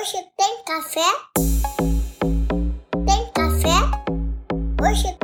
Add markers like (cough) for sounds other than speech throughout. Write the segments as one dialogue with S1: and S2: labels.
S1: Hoje tem café? Tem café? Hoje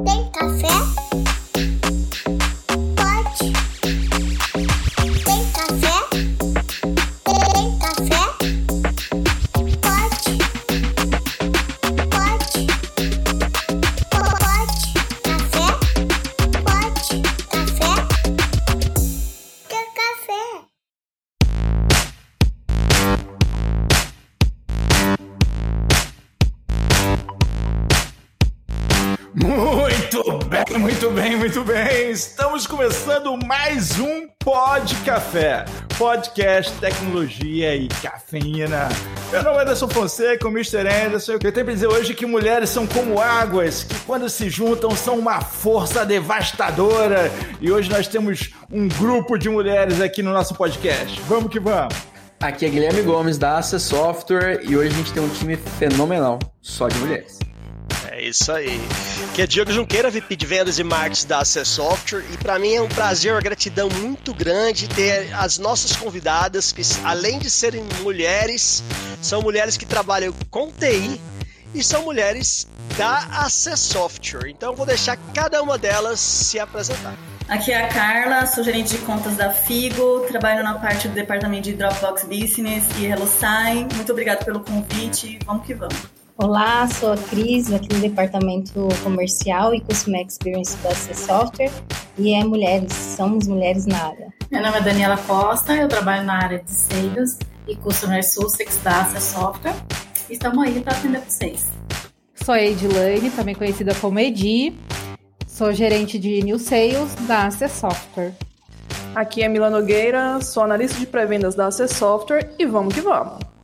S2: podcast, tecnologia e cafeína. Meu nome é Anderson Fonseca, o Mr. Anderson. Eu tenho para dizer hoje que mulheres são como águas, que quando se juntam são uma força devastadora. E hoje nós temos um grupo de mulheres aqui no nosso podcast. Vamos que vamos.
S3: Aqui é Guilherme Gomes da Access Software e hoje a gente tem um time fenomenal, só de mulheres.
S4: É isso aí. Que é Diego Junqueira, VP de Vendas e Marketing da Access Software. E para mim é um prazer, uma gratidão muito grande ter as nossas convidadas, que além de serem mulheres, são mulheres que trabalham com TI e são mulheres da Access Software. Então vou deixar cada uma delas se apresentar.
S5: Aqui é a Carla, sou gerente de contas da Figo, trabalho na parte do departamento de Dropbox Business e HelloSign. Muito obrigada pelo convite, vamos que vamos.
S6: Olá, sou a Cris, aqui no Departamento Comercial e Customer Experience da C Software, e é mulheres, somos mulheres na área.
S7: Meu nome é Daniela Costa, eu trabalho na área de Sales e Customer Sussex da C Software, e estamos aí para atender vocês.
S8: Sou a Edilane, também conhecida como Edi, sou gerente de New Sales da AC Software.
S9: Aqui é Mila Nogueira, sou analista de pré-vendas da AC Software e vamos que vamos!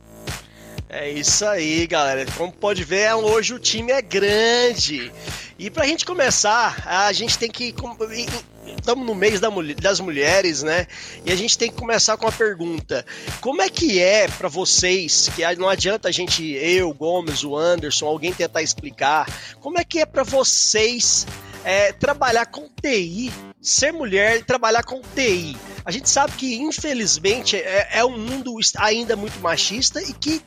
S4: É isso aí, galera. Como pode ver, hoje o time é grande. E pra gente começar, a gente tem que. Estamos no mês das mulheres, né? E a gente tem que começar com a pergunta: como é que é para vocês? Que não adianta a gente, eu, Gomes, o Anderson, alguém tentar explicar. Como é que é para vocês é, trabalhar com TI, ser mulher e trabalhar com TI? A gente sabe que, infelizmente, é, é um mundo ainda muito machista e que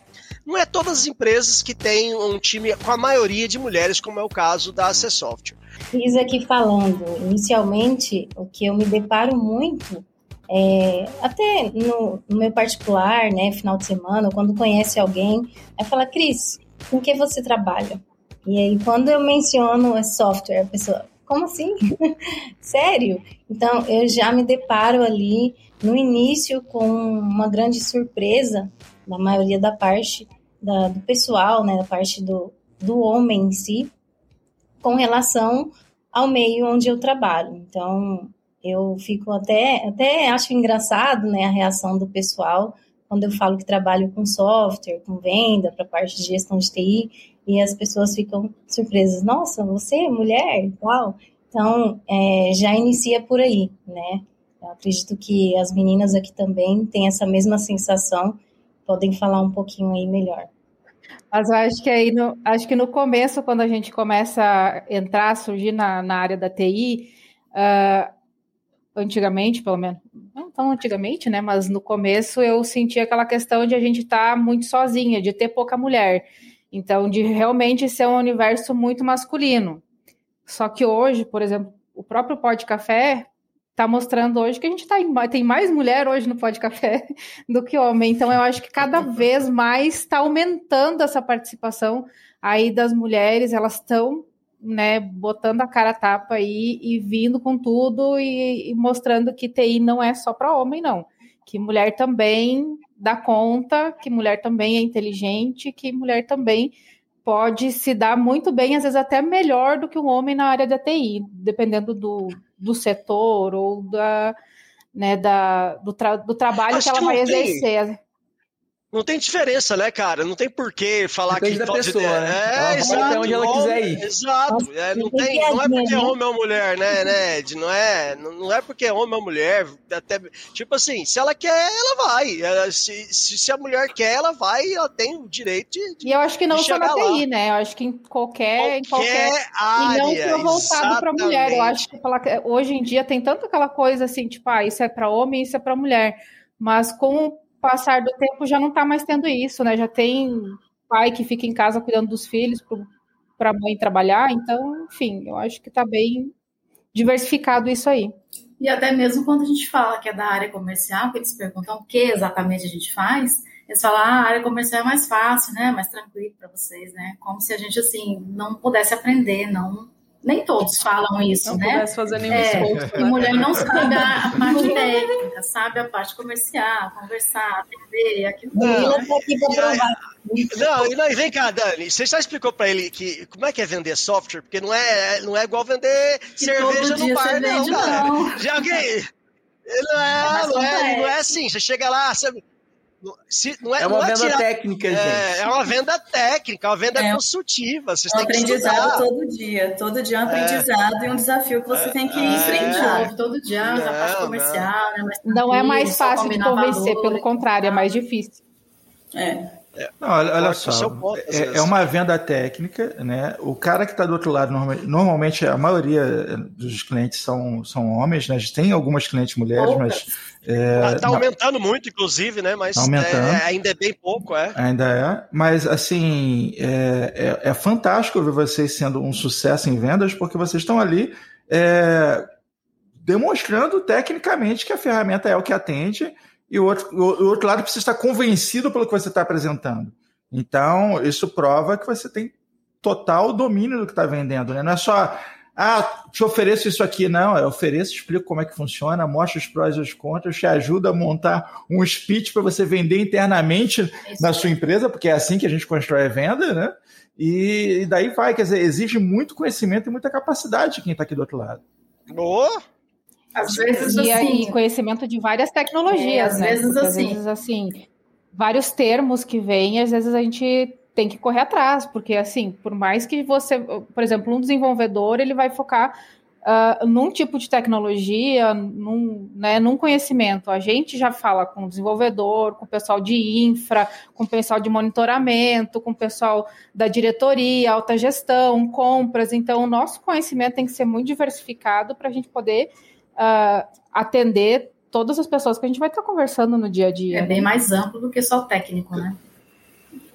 S4: não é todas as empresas que têm um time com a maioria de mulheres, como é o caso da AC Software.
S6: Fiz aqui falando, inicialmente, o que eu me deparo muito, é, até no, no, meu particular, né, final de semana, quando conhece alguém, é falar, Cris, com que você trabalha? E aí, quando eu menciono software, a pessoa, como assim? (laughs) Sério? Então, eu já me deparo ali no início com uma grande surpresa, na maioria da parte, da, do pessoal, né, da parte do, do homem em si, com relação ao meio onde eu trabalho. Então, eu fico até, até acho engraçado, né, a reação do pessoal quando eu falo que trabalho com software, com venda, para parte de gestão de TI, e as pessoas ficam surpresas. Nossa, você é mulher tal? Então, é, já inicia por aí, né? Eu acredito que as meninas aqui também têm essa mesma sensação, podem falar um pouquinho aí melhor.
S8: Mas eu acho que aí no, acho que no começo, quando a gente começa a entrar, surgir na, na área da TI, uh, ah, antigamente, pelo menos, não tão antigamente, né? Mas no começo eu sentia aquela questão de a gente estar tá muito sozinha, de ter pouca mulher. Então, de realmente ser um universo muito masculino. Só que hoje, por exemplo, o próprio Pó de Café está mostrando hoje que a gente tá em, tem mais mulher hoje no Pode Café (laughs) do que homem. Então, eu acho que cada vez mais está aumentando essa participação aí das mulheres, elas estão né, botando a cara a tapa aí e vindo com tudo e, e mostrando que TI não é só para homem, não. Que mulher também dá conta, que mulher também é inteligente, que mulher também pode se dar muito bem, às vezes até melhor do que um homem na área da TI, dependendo do, do setor ou da, né, da, do, tra do trabalho Acho que ela que vai exercer.
S4: Não tem diferença, né, cara? Não tem por que falar
S3: Depende
S4: que
S3: da pessoa, de... né?
S4: É, exato.
S3: Até onde ela quiser ir.
S4: Exato. É, não, tem, não é porque é homem ou mulher, né, né? Não é, não é porque é homem ou mulher. Até, tipo assim, se ela quer, ela vai. Ela, se, se a mulher quer, ela vai ela tem o direito de.
S8: e eu acho que não só na TI, lá. né? Eu acho que em qualquer. Qualquer, em qualquer área. E não voltado para mulher. Eu acho que hoje em dia tem tanto aquela coisa assim, tipo, ah, isso é para homem, isso é para mulher. Mas com passar do tempo já não está mais tendo isso, né? Já tem pai que fica em casa cuidando dos filhos para a mãe trabalhar, então, enfim, eu acho que está bem diversificado isso aí.
S7: E até mesmo quando a gente fala que é da área comercial, que eles perguntam o que exatamente a gente faz, eles falam, ah, a área comercial é mais fácil, né? Mais tranquilo para vocês, né? Como se a gente, assim, não pudesse aprender, não nem todos falam isso,
S9: não
S7: né?
S9: Pudesse fazer nenhum
S7: é,
S9: esforço,
S7: E
S9: né?
S7: mulher não sabe a, a (laughs) parte técnica, sabe a parte comercial, conversar, atender, aquilo.
S1: Não,
S7: né?
S1: tá aqui pra provar.
S4: Não, e não, e vem cá, Dani, você já explicou pra ele que como é que é vender software? Porque não é, não é igual vender
S7: Que
S4: cerveja no bar, não,
S7: vende,
S4: cara.
S7: não.
S4: Já alguém. Não
S7: É
S4: é, não é, não é assim. Você chega lá, você. Não- Se, não é,
S3: É uma
S4: não é
S3: venda
S4: tirar-
S3: técnica,
S4: É,
S3: gente.
S4: é uma venda técnica, é uma venda
S5: É.
S4: consultiva. Vocês
S5: É um aprendizado todo dia. Todo dia é um aprendizado e um desafio que você tem que
S4: É.
S5: enfrentar.
S7: Todo dia, a parte
S4: Não,
S7: comercial, né? Mais
S8: Não é mais fácil de convencer,
S7: valor
S8: pelo contrário, é mais difícil.
S5: É.
S2: Não, olha, olha só, é, é uma venda técnica, né? O cara que está do outro lado, norma- normalmente a maioria dos clientes são, são homens, né? A gente tem algumas clientes mulheres, mas é,
S4: Tá, tá
S2: não,
S4: aumentando muito, inclusive, né? Mas
S2: Tá aumentando.
S4: é, ainda é bem pouco, é.
S2: ainda é. Mas assim, é, é, é fantástico ver vocês sendo um sucesso em vendas, porque vocês estão ali é, demonstrando tecnicamente que a ferramenta é o que atende e o outro, o, outro lado precisa estar convencido pelo que você está apresentando. Então, isso prova que você tem total domínio do que está vendendo, né? Não é só, ah, te ofereço isso aqui, não. Eu ofereço, explico como é que funciona, mostro os prós e os contras, te ajuda a montar um speech para você vender internamente
S7: Isso
S2: na sua empresa, porque é assim que a gente constrói a venda, né? E, e daí vai, quer dizer, exige muito conhecimento e muita capacidade de quem está aqui do outro lado.
S4: Boa!
S7: Às vezes,
S8: E,
S7: assim,
S8: e conhecimento de várias tecnologias,
S7: É, às
S8: né?
S7: vezes
S8: Porque, às
S7: assim.
S8: vezes, assim, vários termos que vêm, às vezes a gente tem que correr atrás, porque, assim, por mais que você, por exemplo, um desenvolvedor, ele vai focar ah, num tipo de tecnologia, num, né, num conhecimento. A gente já fala com o desenvolvedor, com o pessoal de infra, com o pessoal de monitoramento, com o pessoal da diretoria, alta gestão, compras. Então, o nosso conhecimento tem que ser muito diversificado para a gente poder ah, atender todas as pessoas que a gente vai estar conversando no dia a dia.
S7: é
S8: né?
S7: bem mais amplo do que só técnico, né?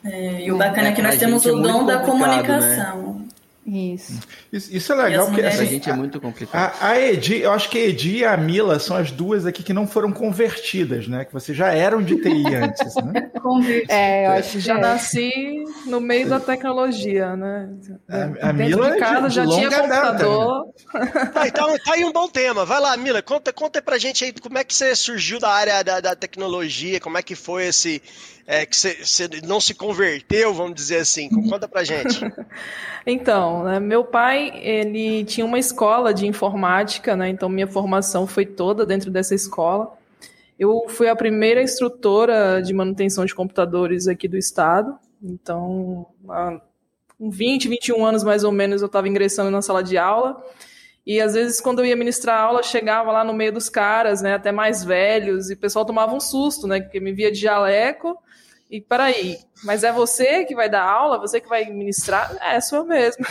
S5: É, e o bacana é que nós temos
S3: gente é
S5: o dom da
S3: complicado,
S5: comunicação.
S8: Isso.
S2: Isso, isso é legal, porque
S5: mulheres-
S2: assim,
S3: gente é muito complicado.
S2: a, a Edi, eu acho que a Edi e a Mila são as duas aqui que não foram convertidas, né? Que vocês já eram de TI antes, né? (laughs)
S8: É, eu acho que
S9: Já
S8: é.
S9: nasci no meio da tecnologia, né?
S2: A- a
S9: Dentro
S2: Mila é
S9: de casa
S2: de
S9: já tinha computador. (laughs)
S4: Tá, então, tá aí um bom tema. Vai lá, Mila, conta, conta pra gente aí como é que você surgiu da área da, da tecnologia, como é que foi esse. É, que você, não se converteu, vamos dizer assim. Conta pra gente. (laughs)
S9: Então, né, meu pai, ele tinha uma escola de informática, né? Então minha formação foi toda dentro dessa escola. Eu fui a primeira instrutora de manutenção de computadores aqui do estado. Então, há com 20, 21 anos mais ou menos, eu estava ingressando na sala de aula. E às vezes, quando eu ia ministrar aula, chegava lá no meio dos caras, né, até mais velhos, e o pessoal tomava um susto, né, porque me via de jaleco. E peraí, mas é você que vai dar aula? Você que vai ministrar? É, sou eu mesmo.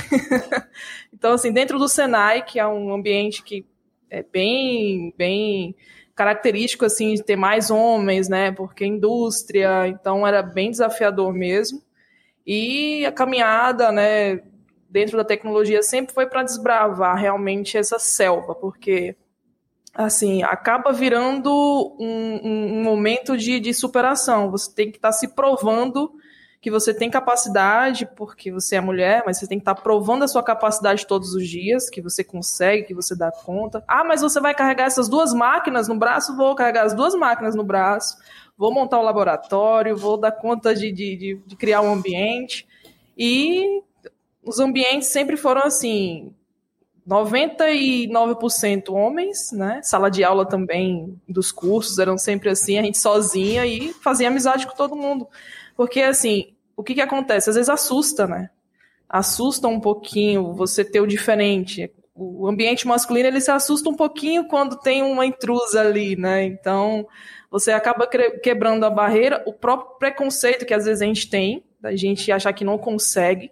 S9: (laughs) então, assim, dentro do Senai, que é um ambiente que é bem, bem característico, assim, de ter mais homens, né? Porque indústria, então era bem desafiador mesmo. E a caminhada, né, dentro da tecnologia sempre foi para desbravar realmente essa selva, porque assim, acaba virando um, um- um momento de, de superação. Você tem que estar se provando que você tem capacidade, porque você é mulher, mas você tem que estar provando a sua capacidade todos os dias, que você consegue, que você dá conta. Ah, mas você vai carregar essas duas máquinas no braço? Vou carregar as duas máquinas no braço, vou montar o laboratório, vou dar conta de, de, de, de criar um ambiente. E os ambientes sempre foram assim, 99% homens, né? Sala de aula também dos cursos eram sempre assim, a gente sozinha e fazia amizade com todo mundo. Porque assim, o que que acontece? Às vezes assusta, né? Assusta um pouquinho você ter o diferente. O ambiente masculino ele se assusta um pouquinho quando tem uma intrusa ali, né? Então, você acaba quebrando a barreira, o próprio preconceito que às vezes a gente tem, da gente achar que não consegue.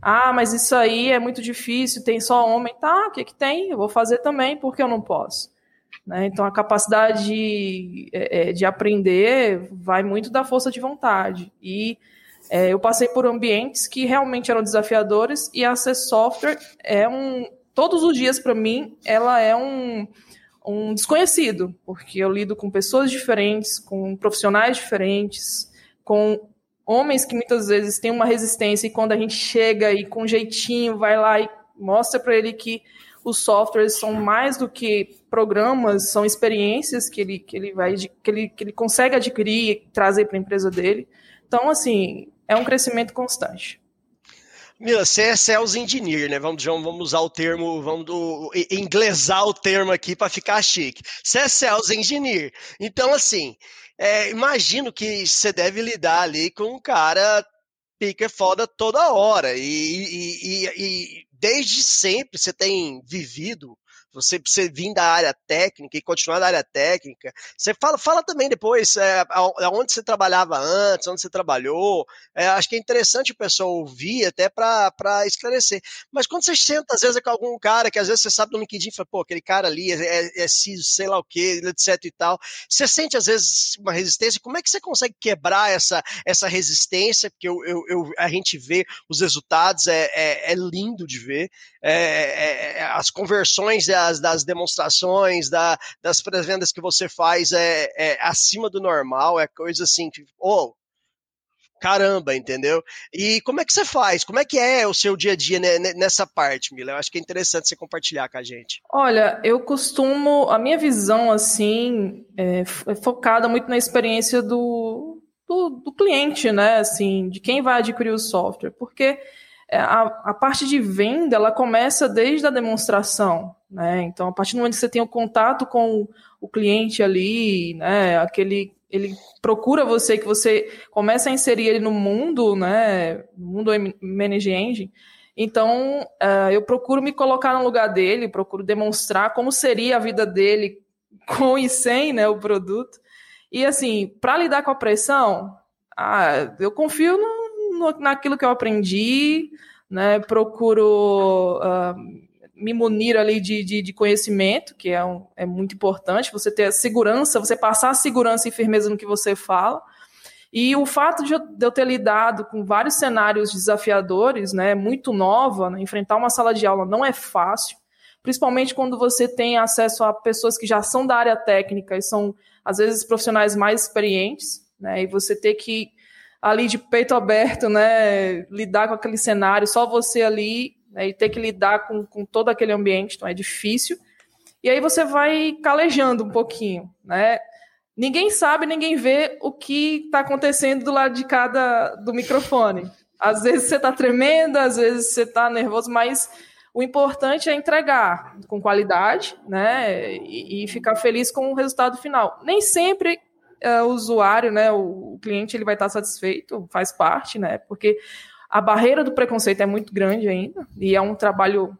S9: Ah, mas isso aí é muito difícil, tem só homem. Tá, o que, que tem? Eu vou fazer também, porque eu não posso. Né? Então, a capacidade de, é, é, de, aprender vai muito da força de vontade. E é, eu passei por ambientes que realmente eram desafiadores e a C Software é um. Todos os dias, para mim, ela é um, um desconhecido, porque eu lido com pessoas diferentes, com profissionais diferentes, com homens que muitas vezes têm uma resistência e quando a gente chega e com jeitinho vai lá e mostra para ele que os softwares são mais do que programas, são experiências que ele, que ele vai que ele, que ele consegue adquirir e trazer para a empresa dele. Então, assim, é um crescimento constante.
S4: Mila, você é sales engineer, né? Vamos, vamos usar o termo, vamos do, inglesar o termo aqui para ficar chique. Você é sales engineer. Então, assim, é, imagino que você deve lidar ali com um cara pica foda toda hora. E, e, e, e desde sempre você tem vivido você, você vir da área técnica e continuar na área técnica. Você fala, fala também depois é, aonde você trabalhava antes, onde você trabalhou. É, acho que é interessante o pessoal ouvir até para esclarecer. Mas quando você senta, às vezes, com algum cara que às vezes você sabe no LinkedIn, fala, pô, aquele cara ali é, é, é sei lá o que, etc e tal. Você sente, às vezes, uma resistência. Como é que você consegue quebrar essa, essa resistência? Porque eu, eu, eu a gente vê os resultados, é, é, é lindo de ver. É, é, é as conversões das, das demonstrações, da, das pré-vendas que você faz é, é, acima do normal, é coisa assim, que, oh, caramba, entendeu? E como é que você faz? Como é que é o seu dia a dia nessa parte, Mila? Eu acho que é interessante você compartilhar com a gente.
S9: Olha, eu costumo, a minha visão, assim, é, é focada muito na experiência do, do, do cliente, né, assim, de quem vai adquirir o software, porque a, a parte de venda ela começa desde a demonstração, né? Então, a partir do momento que você tem o contato com o cliente ali, né? Aquele ele procura você que você começa a inserir ele no mundo, né? Mundo Manage Engine. Então, uh, eu procuro me colocar no lugar dele, procuro demonstrar como seria a vida dele (laughs) com e sem, né? O produto. E assim, para lidar com a pressão, ah, eu confio no, no, naquilo que eu aprendi, né? Procuro uh, me munir ali de, de, de conhecimento, que é, um, é muito importante, você ter segurança, você passar segurança e firmeza no que você fala. E o fato de eu ter lidado com vários cenários desafiadores, né, muito nova, né, enfrentar uma sala de aula não é fácil, principalmente quando você tem acesso a pessoas que já são da área técnica e são, às vezes, profissionais mais experientes, né, e você ter que ali de peito aberto, né, lidar com aquele cenário, só você ali, né, e ter que lidar com, com todo aquele ambiente, então é difícil. E aí você vai calejando um pouquinho, né? Ninguém sabe, ninguém vê o que está acontecendo do lado de cada do microfone. Às vezes você está tremendo, às vezes você está nervoso, mas o importante é entregar com qualidade, né? E, e, ficar feliz com o resultado final. Nem sempre uh, o usuário, né, o, o cliente, ele vai estar satisfeito, faz parte, né, porque a barreira do preconceito é muito grande ainda, e é um trabalho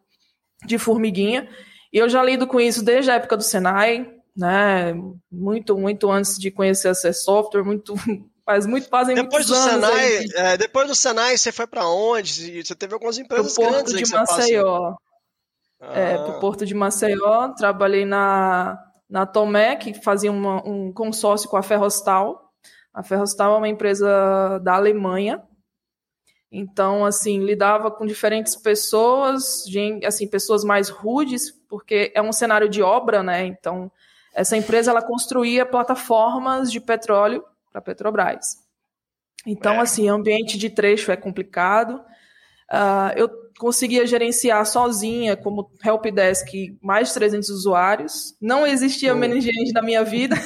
S9: de formiguinha, e eu já lido com isso desde a época do Senai, né, muito, muito antes de conhecer a software, muito (laughs) faz muito fazem
S4: depois
S9: do
S4: Senai, é, depois do Senai você foi para onde? Você teve algumas empresas
S9: pro
S4: Porto
S9: de Maceió.
S4: Ah.
S9: É, pro Porto de Maceió, trabalhei na na Tomé, que fazia uma, um consórcio com a Ferrostal. A Ferrostal é uma empresa da Alemanha. Então, assim, lidava com diferentes pessoas, assim, pessoas mais rudes, porque é um cenário de obra, né? Então, essa empresa ela construía plataformas de petróleo para Petrobras. Então, é. assim, ambiente de trecho é complicado. Uh, eu conseguia gerenciar sozinha, como helpdesk, mais de 300 usuários. Não existia oh. management na minha vida.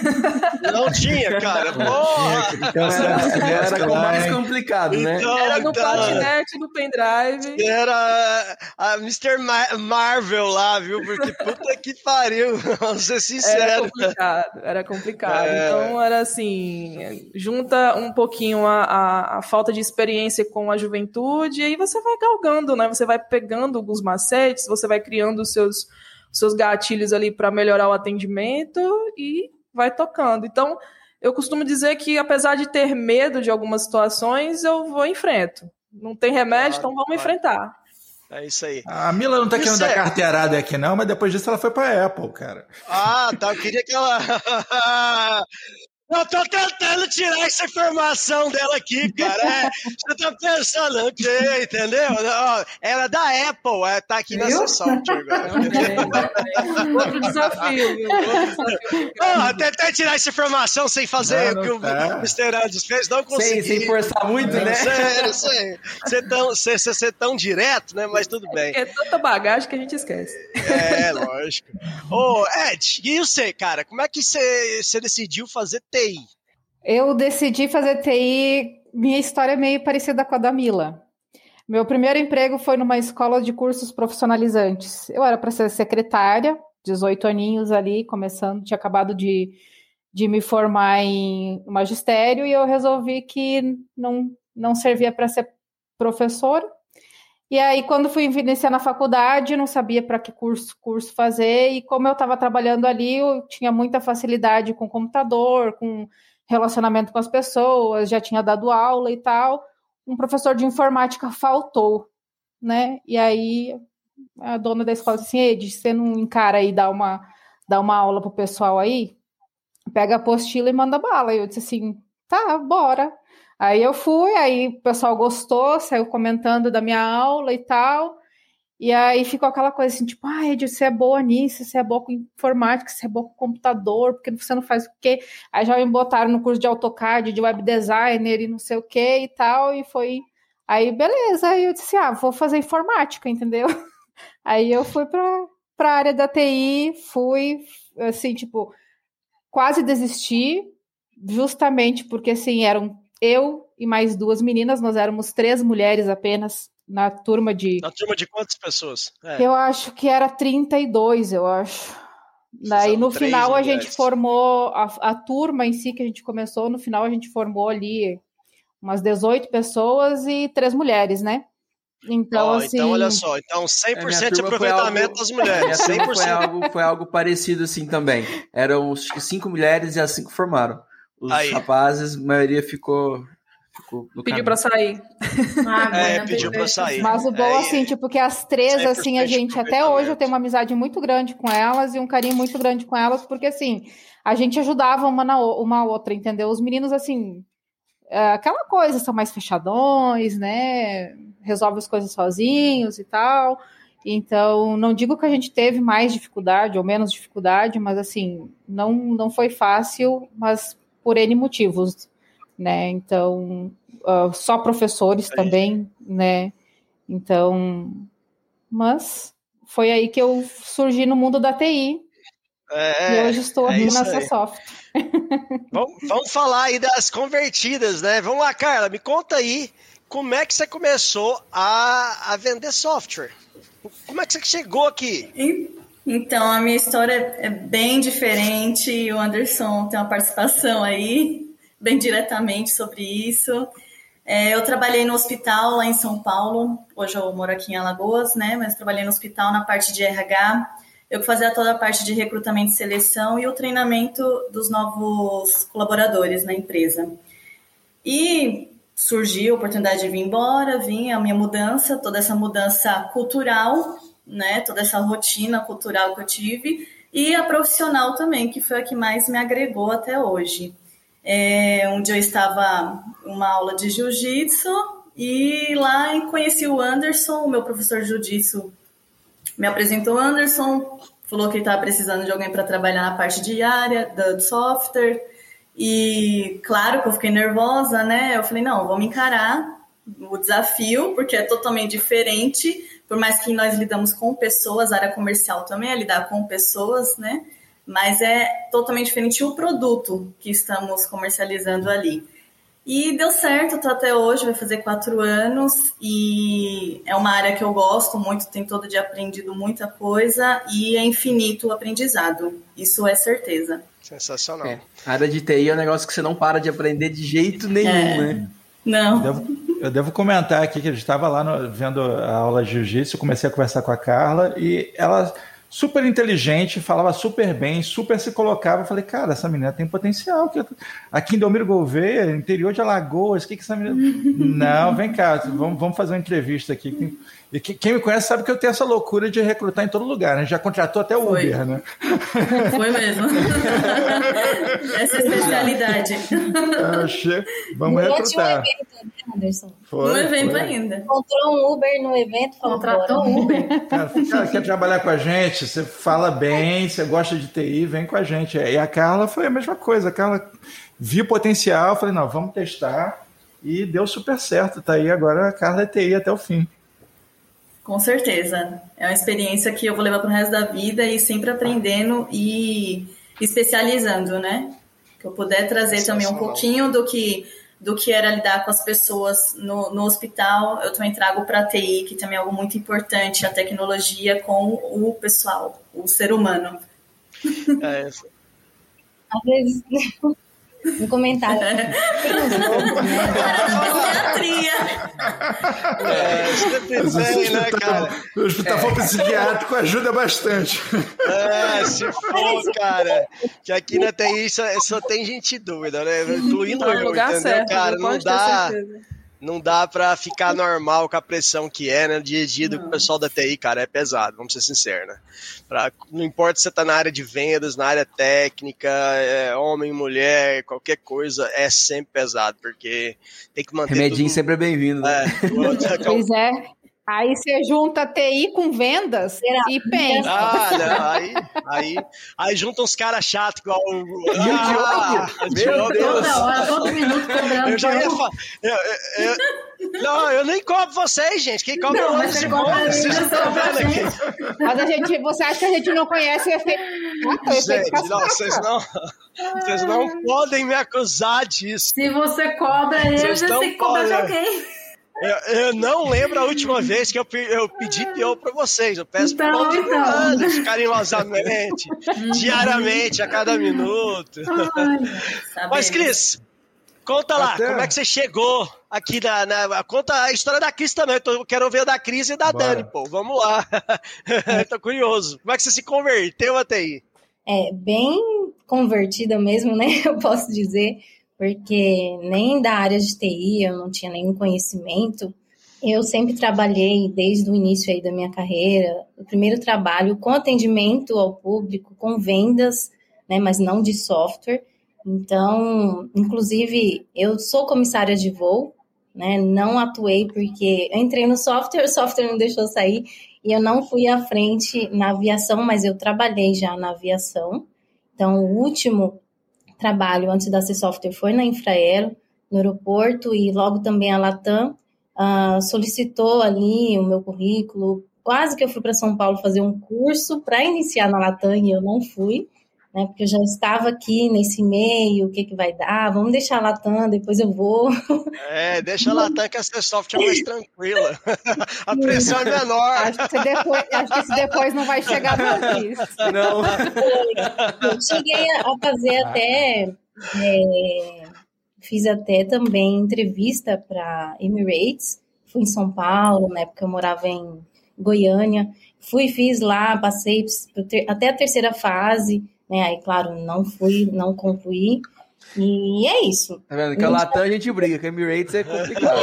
S4: Não tinha, (laughs) cara. Porra!
S3: Então, era, mais complicado, né?
S9: Então, era no então, patinete, no pendrive.
S4: Era a Mr. Ma Marvel lá, viu? Porque puta que pariu, (laughs) vamos ser sinceros.
S9: Era complicado, era complicado. É... Então, era assim, junta um pouquinho a, a, a falta de experiência com a juventude e aí você vai galgando, né? Você você vai pegando alguns macetes, você vai criando os seus, seus gatilhos ali para melhorar o atendimento e vai tocando. Então, eu costumo dizer que, apesar de ter medo de algumas situações, eu vou em frente. Não tem remédio, claro, então vamos claro. enfrentar.
S4: É isso aí.
S2: A Mila não tá
S4: Isso
S2: querendo dar
S4: é-
S2: carteirada aqui, não, mas depois disso ela foi pra Apple, cara.
S4: Ah, tá. Eu queria que ela. (laughs) Eu tô tentando tirar essa informação dela aqui, cara. É, você tá pensando? Entendeu? Ela é da Apple, é, tá aqui nessa
S5: Viu?
S4: software agora. (laughs)
S9: Outro desafio, viu? Outro desafio.
S4: Ah, tentei tirar essa informação sem fazer
S2: Não,
S4: o que
S2: não
S4: o
S2: tá.
S4: Mr. Andes fez, não
S3: Sem,
S4: consegui.
S3: sem forçar muito, né?
S4: Sério, sério. Ser tão, ser, tão direto, né? Mas tudo bem.
S9: É tanta bagagem que a gente esquece.
S4: É, lógico. Ô, Ed, e você, cara? Como é que você, você decidiu fazer TI?
S8: Eu decidi fazer TI. Minha história é meio parecida com a da Mila. Meu primeiro emprego foi numa escola de cursos profissionalizantes. Eu era para ser secretária, 18 aninhos ali, começando, tinha acabado de, de me formar em magistério e eu resolvi que não, não servia para ser professora. E aí, quando fui iniciar na faculdade, não sabia para que curso, curso fazer, e como eu estava trabalhando ali, eu tinha muita facilidade com computador, com relacionamento com as pessoas, já tinha dado aula e tal. Um professor de informática faltou, né? E aí a dona da escola disse assim: Ed, você não encara aí dar uma, dar uma aula pro pessoal aí? Pega a apostila e manda bala. E eu disse assim: tá, bora. Aí eu fui, aí o pessoal gostou, saiu comentando da minha aula e tal. E aí ficou aquela coisa assim, tipo, ah, Ed, você é boa nisso, você é boa com informática, você é boa com computador, porque você não faz o quê? Aí já me botaram no curso de AutoCAD, de web designer e não sei o quê e tal, e foi. Aí, beleza, aí eu disse, ah, vou fazer informática, entendeu? (laughs) Aí eu fui para a área da TI, fui, assim, tipo, quase desisti, justamente porque, assim, eram eu e mais duas meninas, nós éramos três mulheres apenas na turma de.
S4: Na turma de quantas pessoas? É.
S8: Eu acho que era 32, eu acho. Daí no final a
S4: mulheres.
S8: gente formou a, a turma em si que a gente começou, no final a gente formou ali umas 18 pessoas e três mulheres, né? Então,
S4: Ó,
S8: assim.
S4: então, olha só, então
S3: É, minha
S4: 100% de
S3: turma foi
S4: aproveitamento
S3: algo-
S4: das
S3: Minha
S4: mulheres.
S3: turma foi
S4: 100%.
S3: algo, foi algo parecido assim também. Eram cinco mulheres e as cinco formaram. Os
S4: Aí.
S3: rapazes, a maioria ficou, ficou no
S9: Pediu
S3: caminho.
S9: pra sair.
S7: Ah,
S4: É, pediu pra sair.
S8: Mas o bom,
S4: É,
S8: assim, tipo, que as três,
S4: 100%
S8: assim, a gente, até hoje eu tenho uma amizade muito grande com elas e um carinho muito grande com elas, porque, assim, a gente ajudava uma na uma a outra, entendeu? Os meninos, assim, é, aquela coisa, são mais fechadões, né? Resolve as coisas sozinhos e tal. Então, não digo que a gente teve mais dificuldade ou menos dificuldade, mas, assim, não, não foi fácil, mas por N motivos, né? Então, ah, só professores
S4: Aí.
S8: também, né? Então, mas foi aí que eu surgi no mundo da TI e
S4: É,
S8: hoje estou
S4: é
S8: aqui
S4: isso
S8: nessa
S4: aí.
S8: software. (laughs)
S4: vamos, vamos falar aí das convertidas, né? Vamos lá, Carla, me conta aí como é que você começou a, a vender software. Como é que você chegou aqui?
S5: E- Então, a minha história é bem diferente o Anderson tem uma participação aí, bem diretamente sobre isso. É, eu trabalhei no hospital lá em São Paulo, hoje eu moro aqui em Alagoas, né? Mas trabalhei no hospital na parte de RH. Eu fazia toda a parte de recrutamento e seleção e o treinamento dos novos colaboradores na empresa. E surgiu a oportunidade de vir embora, vim a minha mudança, toda essa mudança cultural, né, toda essa rotina cultural que eu tive e a profissional também, que foi a que mais me agregou até hoje. É, dia eu estava uma aula de jiu-jitsu e lá conheci o Anderson, o meu professor de jiu-jitsu me apresentou o Anderson, falou que ele estava precisando de alguém para trabalhar na parte diária do software. E claro que eu fiquei nervosa, né? Eu falei, não, vamos encarar o desafio, porque é totalmente diferente. Por mais que nós lidamos com pessoas, a área comercial também é lidar com pessoas, né? Mas é totalmente diferente o produto que estamos comercializando ali. E deu certo, tô até hoje, vai fazer quatro anos, e é uma área que eu gosto muito, tem todo dia aprendido muita coisa, e é infinito o aprendizado, isso é certeza.
S4: Sensacional.
S3: É, a área de TI é um negócio que você não para de aprender de jeito nenhum,
S5: É.
S3: né?
S5: Não,
S2: Eu devo, eu devo comentar aqui que a gente estava lá no- vendo a aula de jiu-jitsu, comecei a conversar com a Carla e ela super inteligente, falava super bem, super se colocava. Eu falei, cara, essa menina tem potencial. Aqui em Delmiro Gouveia, interior de Alagoas, o que, que essa menina. (laughs) Não, vem cá, vamos, vamos fazer uma entrevista aqui. E quem me conhece sabe que eu tenho essa loucura de recrutar em todo lugar, né? Já contratou até o Foi. Uber, né? (laughs)
S5: Foi mesmo. (laughs) essa é a especialidade.
S2: Achei... Vamos recrutar.
S5: Anderson. Foi, no evento foi. ainda.
S6: Encontrou um Uber no evento,
S5: contratou um Uber.
S2: Cara, cara, quer trabalhar com a gente? Você fala bem, você gosta de TI, vem com a gente. E a Carla foi a mesma coisa. A Carla viu potencial, falei, não, vamos testar. E deu super certo. Tá aí agora a Carla é TI até o fim.
S5: Com certeza. É uma experiência que eu vou levar para o resto da vida e sempre aprendendo e especializando, né? Que eu puder trazer também um pouquinho do que do que era lidar com as pessoas no, no hospital, eu também trago para a TI, que também é algo muito importante, a tecnologia com o pessoal, o ser humano.
S6: É, Às vezes, um comentário. (laughs)
S4: Psiquiatria. É, sempre tem, né, cara?
S2: O hospital é. psiquiátrico ajuda bastante.
S4: É, se for, cara. Que aqui na TI só, só tem gente doida, né? Incluindo eu, entendeu, certo, cara? Não dá não dá para ficar normal com a pressão que é, né? Dia a dia do pessoal da TI, cara, é pesado, vamos ser sinceros, né? Pra, não importa se você tá na área de vendas, na área técnica, é, homem, mulher, qualquer coisa, é sempre pesado, porque tem que manter.
S3: Remedinho tudo... sempre é bem-vindo. Né?
S8: É, (laughs) pois é. Aí você junta TI com vendas Será? e pensa.
S4: Ah, não, aí, aí, aí junta uns caras chatos igual o. Ah,
S7: meu Deus! Toda hora, todo minuto cobrando. Eu já ia falar.
S4: Eu, eu, eu, não, eu nem cobro vocês, gente. Quem cobra não,
S8: mas
S4: você cobra
S8: vocês estão vendo aqui. Mas a gente, você acha que a gente não conhece o efeito.
S4: Gente, não, vocês não. Vocês não podem me acusar disso.
S7: Se você cobra ele, você tem que cobrar de alguém.
S4: Eu, eu, não lembro a última vez que eu, eu pedi PO para vocês. Eu peço então, por então. anos, carinhosamente, diariamente, a cada minuto. Ai, Mas, Cris, conta lá, Até... como é que você chegou aqui na, na, Conta a história da Cris também. Eu tô, quero ver da Cris e da Bora. Dani, pô. Vamos lá. (laughs) tô curioso. Como é que você se converteu até aí?
S6: É, bem convertida mesmo, né? (laughs) Eu posso dizer porque nem da área de TI eu não tinha nenhum conhecimento. Eu sempre trabalhei desde o início aí da minha carreira, o primeiro trabalho com atendimento ao público, com vendas, né, mas não de software. Então, inclusive, eu sou comissária de voo, né, não atuei porque eu entrei no software, (laughs) o software não deixou sair e eu não fui à frente na aviação, mas eu trabalhei já na aviação. Então, o último trabalho antes da C Software foi na Infraero, no aeroporto, e logo também a Latam uh, solicitou ali o meu currículo. Quase que eu fui para São Paulo fazer um curso para iniciar na Latam e eu não fui, né? Porque eu já estava aqui nesse meio, o que que vai dar? Vamos deixar a Latam, depois eu vou.
S4: É, deixa a Latam que a C Software é mais tranquila. (laughs) a pressão é menor.
S8: Acho que, depois, acho que esse depois não vai chegar para isso.
S4: Não.
S6: Eu cheguei a fazer até. É, fiz até também entrevista para Emirates. Fui em São Paulo, na época eu morava em Goiânia. Fui, fiz lá, passei até a terceira fase, né? Aí, claro, não fui, não concluí. E é isso.
S3: Tá vendo? Que a Latam a gente briga, que a Emirates é complicado.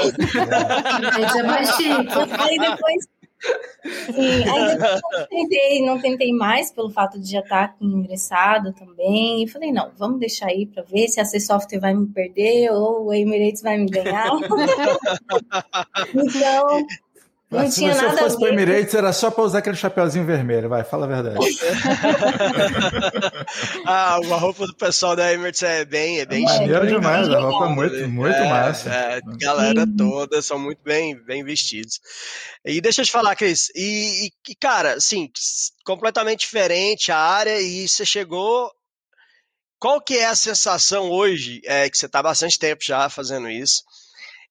S6: Emirates é mais chique. (laughs) Aí depois Sim, aí não tentei, não tentei mais pelo fato de já estar aqui ingressado também. E falei, não, vamos deixar aí para ver se a C Software vai me perder ou o Emirates vai me ganhar. (laughs) então,
S2: não Mas tinha se você fosse para Emirates, era só para usar aquele chapeuzinho vermelho, vai, fala a verdade. (laughs)
S4: ah, a roupa do pessoal da Emirates é bem, é bem
S2: é Maneiro demais, a roupa é muito, muito é, massa.
S4: É, galera toda são muito bem, bem vestidos. E deixa eu te falar, Cris, e, e cara, assim, completamente diferente a área e você chegou qual que é a sensação hoje, é, que você está bastante tempo já fazendo isso,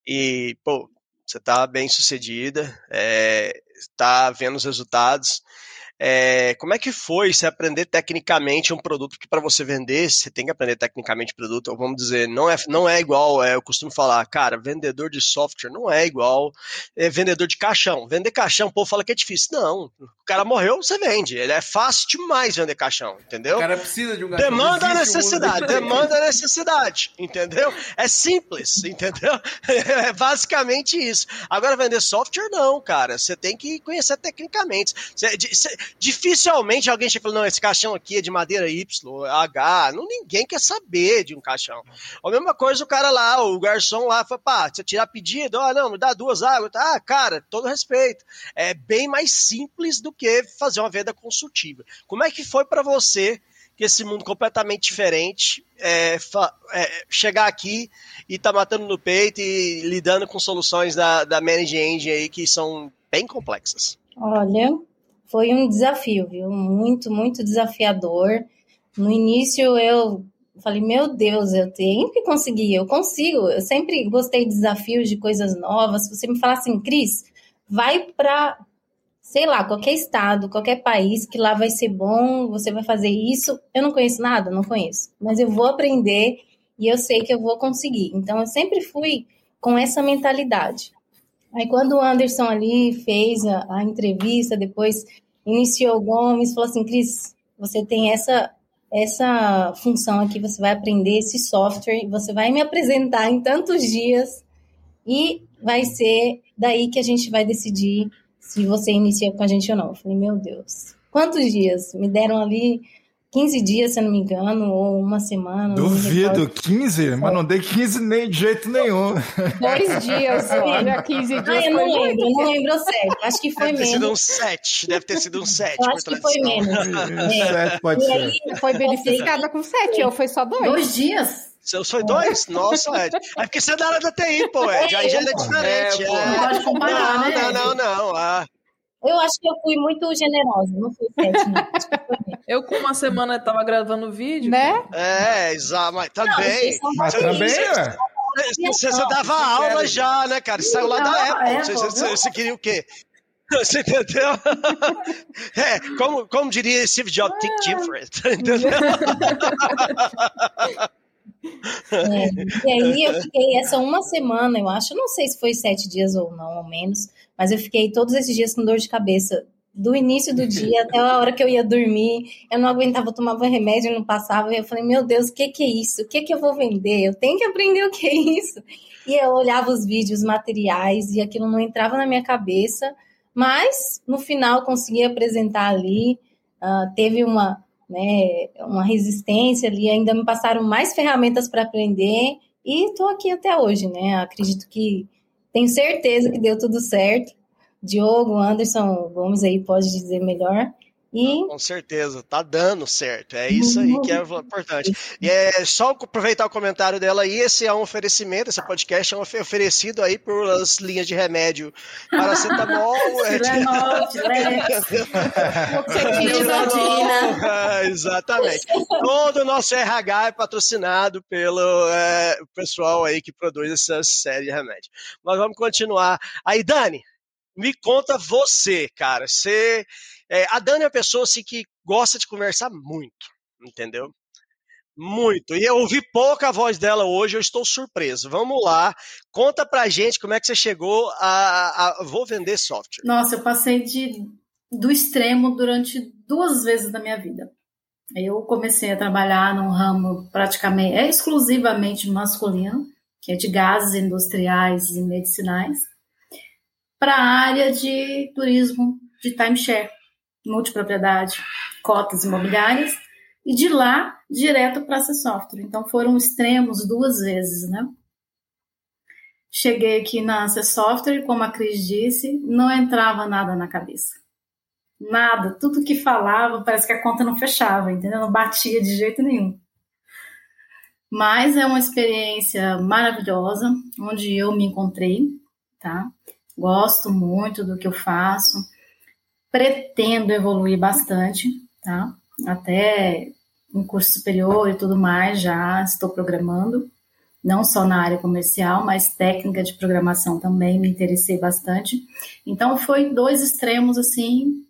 S4: e, pô, você está bem sucedida, está é, vendo os resultados. É, como é que foi você aprender tecnicamente um produto que para você vender, você tem que aprender tecnicamente o produto, ou vamos dizer, não é, não é igual, é, eu costumo falar, cara, vendedor de software não é igual é, vendedor de caixão. Vender caixão, o povo fala que é difícil. Não, o cara morreu, você vende. Ele é fácil demais vender caixão, entendeu?
S3: O cara precisa de um caixão.
S4: Demanda a necessidade, demanda a necessidade, entendeu? É simples, entendeu? (laughs) É basicamente isso. Agora, vender software, não, cara. Você tem que conhecer tecnicamente. Você, dificilmente alguém chega e fala, não, esse caixão aqui é de madeira Y, H. Não, ninguém quer saber de um caixão. A mesma coisa o cara lá, o garçom lá, fala, pá, você tirar pedido, ó, oh, não, me dá duas águas. Ah, cara, todo respeito. É bem mais simples do que fazer uma venda consultiva. Como é que foi para você que esse mundo completamente diferente é, é, chegar aqui e tá matando no peito e lidando com soluções da, da Manage Engine aí que são bem complexas?
S6: Olha, foi um desafio, viu? Muito, muito desafiador. No início eu falei, meu Deus, eu tenho que conseguir, eu consigo. Eu sempre gostei de desafios, de coisas novas. Se você me falar assim, Cris, vai para, sei lá, qualquer estado, qualquer país, que lá vai ser bom, você vai fazer isso. Eu não conheço nada, não conheço. Mas eu vou aprender e eu sei que eu vou conseguir. Então eu sempre fui com essa mentalidade. Aí quando o Anderson ali fez a, a entrevista, depois iniciou o Gomes, falou assim, Cris, você tem essa essa função aqui, você vai aprender esse software, você vai me apresentar em tantos dias e vai ser daí que a gente vai decidir se você inicia com a gente ou não. Eu falei, meu Deus, quantos dias? Me deram ali 15 dias, se eu não me engano, ou uma semana.
S2: Duvido, 15? Mas não dei 15 nem, de jeito nenhum.
S8: Dois dias, (laughs) olha, 15 dias. Ah,
S6: eu não lembro, eu não lembro certo. Acho que foi
S4: deve
S6: menos.
S4: Deve ter sido um 7, deve ter sido um 7.
S6: Eu acho que foi menos.
S2: É. (laughs) pode ser. Aí,
S8: foi beneficiada com 7, ou foi só dois?
S7: Dois dias?
S4: Seus foi dois? Nossa, Ed. É porque você é da área da TI, pô, Ed. Aí já é diferente. É,
S7: é. Pode
S4: não,
S7: né?
S4: Não, não, não. Ah.
S6: Eu acho que eu fui muito generosa, não fui sete, (laughs) não.
S9: eu, com uma semana, estava gravando vídeo.
S8: Né?
S4: É, exato, mas também.
S2: Não, mas também, é.
S4: Você, você dava aula já, né, cara? Você saiu lá da Apple. Você, você, você queria o quê? (laughs) Você entendeu? (laughs) É, como, como diria Steve Jobs, think different. Entendeu?
S6: É, e aí eu fiquei essa uma semana, eu acho, não sei se foi sete dias ou não, ou menos, mas eu fiquei todos esses dias com dor de cabeça. Do início do dia (laughs) até a hora que eu ia dormir, eu não aguentava, eu tomava remédio, não passava. E eu falei, meu Deus, o que, que é isso? O que, que eu vou vender? Eu tenho que aprender o que é isso. E eu olhava os vídeos, materiais, e aquilo não entrava na minha cabeça. Mas no final consegui apresentar ali. Uh, teve uma, né, uma resistência ali, ainda me passaram mais ferramentas para aprender. E estou aqui até hoje, né? Acredito que tenho certeza que deu tudo certo. Diogo, Anderson Gomes aí pode dizer melhor. E...
S4: Com certeza, tá dando certo. É isso aí que é importante. E é só aproveitar o comentário dela aí. Esse é um oferecimento, esse podcast é um oferecido aí por as linhas de remédio paracetamol. (laughs) (laughs) é, exatamente. Todo o nosso RH é patrocinado pelo é, pessoal aí que produz essa série de remédio. Mas vamos continuar. Aí, Dani, me conta você, cara. Você é, a Dani é uma pessoa assim, que gosta de conversar muito, entendeu? Muito. E eu ouvi pouca voz dela hoje, eu estou surpreso. Vamos lá, conta pra gente como é que você chegou a, a vou vender software.
S7: Nossa, eu passei de, do extremo durante duas vezes na minha vida. Eu comecei a trabalhar num ramo praticamente, é exclusivamente masculino, que é de gases industriais e medicinais, para a área de turismo de timeshare multipropriedade, cotas imobiliárias, e de lá direto para a software. Então foram extremos duas vezes, né? Cheguei aqui na C Software, como a Cris disse, não entrava nada na cabeça. Nada, tudo que falava, parece que a conta não fechava, entendeu? Não batia de jeito nenhum. Mas é uma experiência maravilhosa, onde eu me encontrei, tá? Gosto muito do que eu faço pretendo evoluir bastante, tá? Até um curso superior e tudo mais, já estou programando, não só na área comercial, mas técnica de programação também, me interessei bastante. Então, foi dois extremos, assim,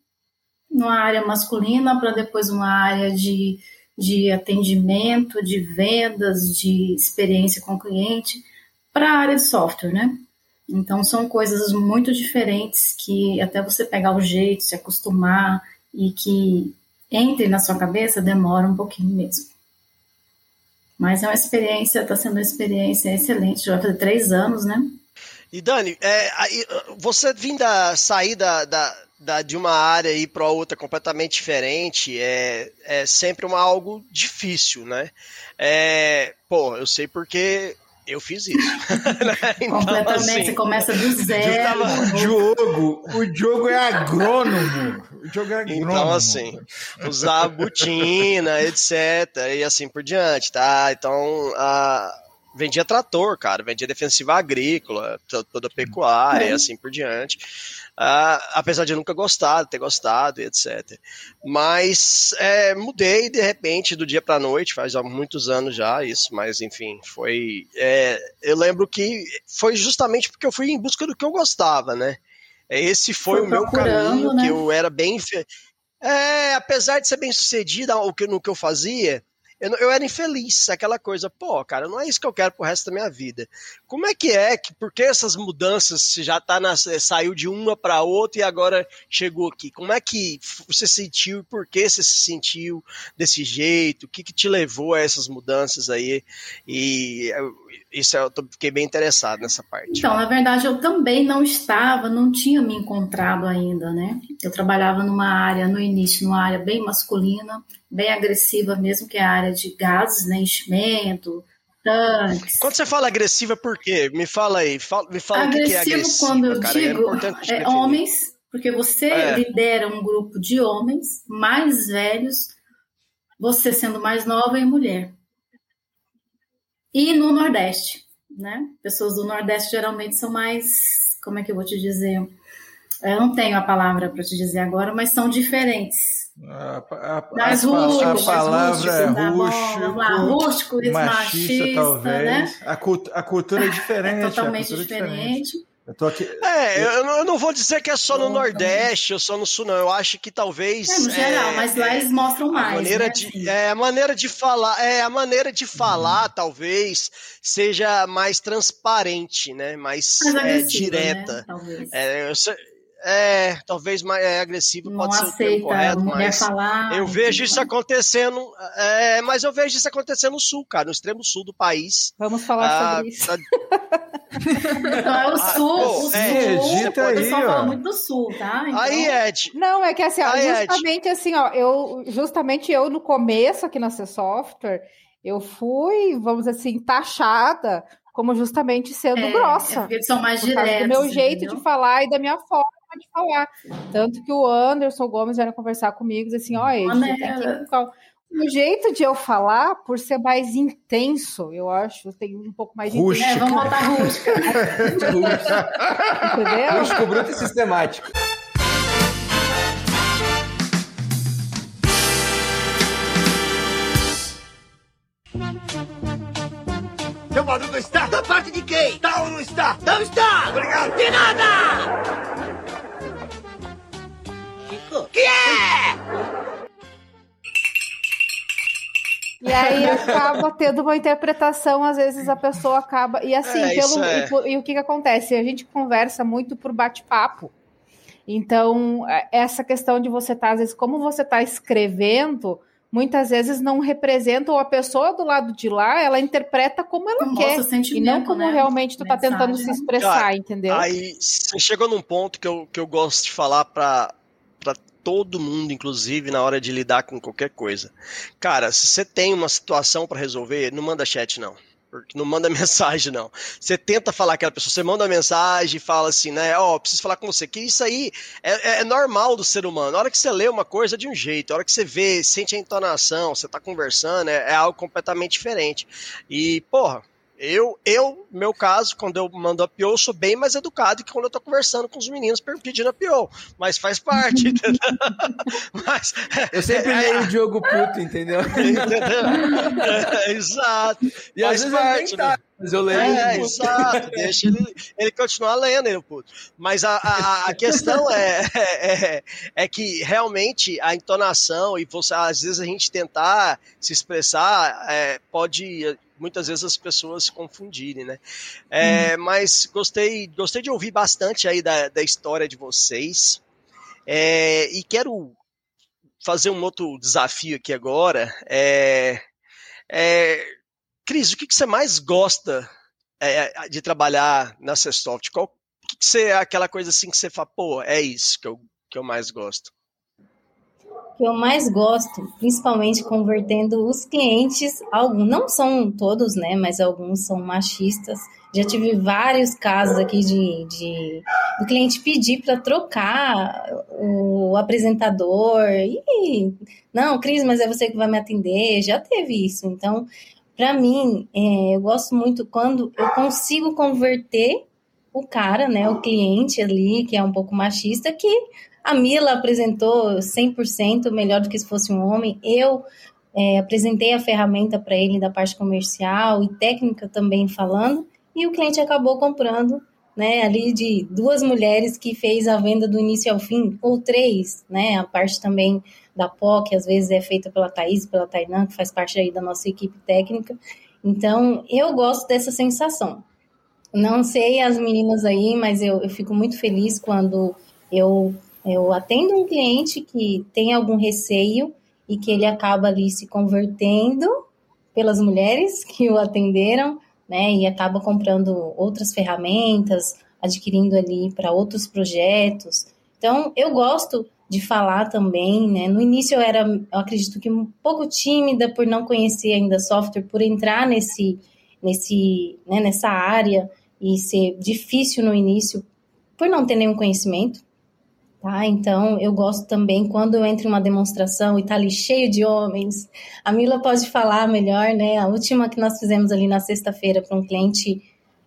S7: numa área masculina para depois uma área de, de atendimento, de vendas, de experiência com cliente, para a área de software, né? Então são coisas muito diferentes que até você pegar o jeito, se acostumar e que entre na sua cabeça demora um pouquinho mesmo. Mas é uma experiência, está sendo uma experiência excelente, já vai fazer três anos, né?
S4: E Dani, é, você vindo sair da, da, da, de uma área e para outra completamente diferente é, é sempre uma, algo difícil, né? É, pô, eu sei porque eu fiz isso. (laughs) (laughs)
S7: Então, Completamente, assim, você começa do zero.
S2: O (laughs) Diogo, o Diogo é agrônomo. O Diogo é
S4: agrônomo. Então, assim, usar botina, etc. E assim por diante, tá? Então, a vendia trator, cara, vendia defensiva agrícola, toda pecuária, é. e assim por diante. Uh, apesar de nunca gostar, ter gostado, etc. Mas é, mudei de repente do dia para noite, faz há muitos anos já isso, mas enfim, foi. É, eu lembro que foi justamente porque eu fui em busca do que eu gostava, né? Esse foi, foi o meu caminho, né? que eu era bem. É, apesar de ser bem sucedido no que eu fazia, eu, eu era infeliz, aquela coisa, pô, cara, não é isso que eu quero pro resto da minha vida. Como é que é que, por que essas mudanças, se já tá na, saiu de uma para outra e agora chegou aqui? Como é que você sentiu e por que você se sentiu desse jeito? O que, que te levou a essas mudanças aí? E isso eu fiquei bem interessado nessa parte.
S7: Então, na verdade, eu também não estava, não tinha me encontrado ainda, né? Eu trabalhava numa área, no início, numa área bem masculina, bem agressiva mesmo, que é a área de gases, né? Enchimento, tanques.
S4: Quando você fala agressiva, por quê? Me fala aí, fala, me fala agressivo, o que é agressivo.
S7: quando eu cara, é digo é, é homens, porque você é. lidera um grupo de homens mais velhos, você sendo mais nova e mulher. E no Nordeste, né? Pessoas do Nordeste geralmente são mais, como é que eu vou te dizer? Eu não tenho a palavra para te dizer agora, mas são diferentes.
S2: A, a, mais rústicos, a palavra é rústico,
S7: rústico machista, machista, talvez. Né?
S2: A, a cultura é (laughs) diferente.
S7: É totalmente diferente. diferente.
S4: Eu tô aqui. É, eu, eu não vou dizer que é só no Nordeste ou só no Sul, não. Eu acho que talvez.
S7: É, no geral,
S4: é,
S7: mas lá eles mostram mais.
S4: A maneira
S7: né?
S4: de, é, a maneira de falar, é, a maneira de falar, uhum. talvez, seja mais transparente, né? Mais, mais é, direta. Né? Talvez. É, eu, é, talvez mais é, agressivo
S7: não
S4: pode ser o termo correto, mas
S7: falar,
S4: eu vejo isso acontecendo, é, mas eu vejo isso acontecendo no sul, cara, no extremo sul do país.
S8: Vamos falar ah, sobre isso. (laughs)
S7: Não, é o ah, sul, ah, o sul, é,
S2: edita aí,
S7: fala muito do sul, tá?
S4: Então... Aí, Ed.
S8: Não, é que assim, ó, aí, justamente Ed. assim, ó, eu, justamente eu no começo aqui na C Software, eu fui, vamos dizer assim, taxada como justamente sendo é, grossa. É
S7: porque eles são mais diretos.
S8: Do meu jeito entendeu? de falar e da minha forma de falar. Tanto que o Anderson Gomes vieram conversar comigo, assim, ó, oh, o jeito de eu falar, por ser mais intenso, eu acho, tem um pouco mais de
S7: rústico. É, vamos botar rústico. (laughs)
S3: Entendeu? Rústico, bruto e sistemático.
S10: Seu barulho está? Da parte de quem? Está ou não está? Não está! Obrigado! De nada! Que é?
S8: E aí acaba tendo uma interpretação, às vezes a pessoa acaba. E assim, é, pelo, é. e, e, o que, que acontece? A gente conversa muito por bate-papo. Então, é, essa questão de você estar, tá, às vezes, como você está escrevendo, muitas vezes não representa, ou a pessoa do lado de lá, ela interpreta como ela quer. E não como né? realmente tu está tentando se expressar, entendeu?
S4: Aí você chegou num ponto que eu, que eu gosto de falar para todo mundo, inclusive na hora de lidar com qualquer coisa. Cara, se você tem uma situação para resolver, não manda chat não. Não manda (laughs) mensagem, não. Você tenta falar com aquela pessoa, você manda mensagem e fala assim, né? Ó, oh, preciso falar com você. Que isso aí é, é, é, normal do ser humano. Na hora que você lê uma coisa é de um jeito, na hora que você vê, sente a entonação, você tá conversando, é, é algo completamente diferente. E, porra, eu, eu, meu caso, quando eu mando a PO, eu sou bem mais educado que quando eu tô conversando com os meninos pedindo a PO. Mas faz parte, (laughs) entendeu?
S3: Mas, eu sempre é, leio o Diogo puto, entendeu? (laughs)
S4: entendeu? É, exato.
S3: E faz às vezes parte, tá, Mas eu leio.
S4: É, exato, deixa ele, ele continuar lendo, ele, puto. Mas a, a, a questão é, é, é que realmente a entonação e você, às vezes a gente tentar se expressar é, pode muitas vezes as pessoas se confundirem, né? É, Mas gostei, gostei de ouvir bastante aí da, da história de vocês. É, e quero fazer um outro desafio aqui agora. É, é, Cris, o que, que você mais gosta é, de trabalhar na Cesoft? Qual que, que você é aquela coisa assim que você fala, pô, é isso que eu, que eu mais gosto?
S6: Que eu mais gosto, principalmente convertendo os clientes, alguns não são todos, né, mas alguns são machistas. Já tive vários casos aqui de, de do cliente pedir para trocar o apresentador e não, Cris, mas é você que vai me atender. Já teve isso. Então, para mim, é, eu gosto muito quando eu consigo converter o cara, né, o cliente ali que é um pouco machista, que a Mila apresentou 100% melhor do que se fosse um homem. Eu é, apresentei a ferramenta para ele da parte comercial e técnica também falando, e o cliente acabou comprando, né, ali de duas mulheres que fez a venda do início ao fim, ou três, né, a parte também da POC, às vezes é feita pela Thaís, pela Tainan, que faz parte aí da nossa equipe técnica. Então, eu gosto dessa sensação. Não sei as meninas aí, mas eu, eu fico muito feliz quando eu eu atendo um cliente que tem algum receio e que ele acaba ali se convertendo pelas mulheres (laughs) que o atenderam, né? E acaba comprando outras ferramentas, adquirindo ali para outros projetos. Então, eu gosto de falar também, né? No início eu era, eu acredito que um pouco tímida por não conhecer ainda software, por entrar nesse, nesse, né, nessa área e ser difícil no início por não ter nenhum conhecimento. Tá? Então, eu gosto também quando eu entro em uma demonstração e tá ali cheio de homens. A Mila pode falar melhor, né? A última que nós fizemos ali na sexta-feira para um cliente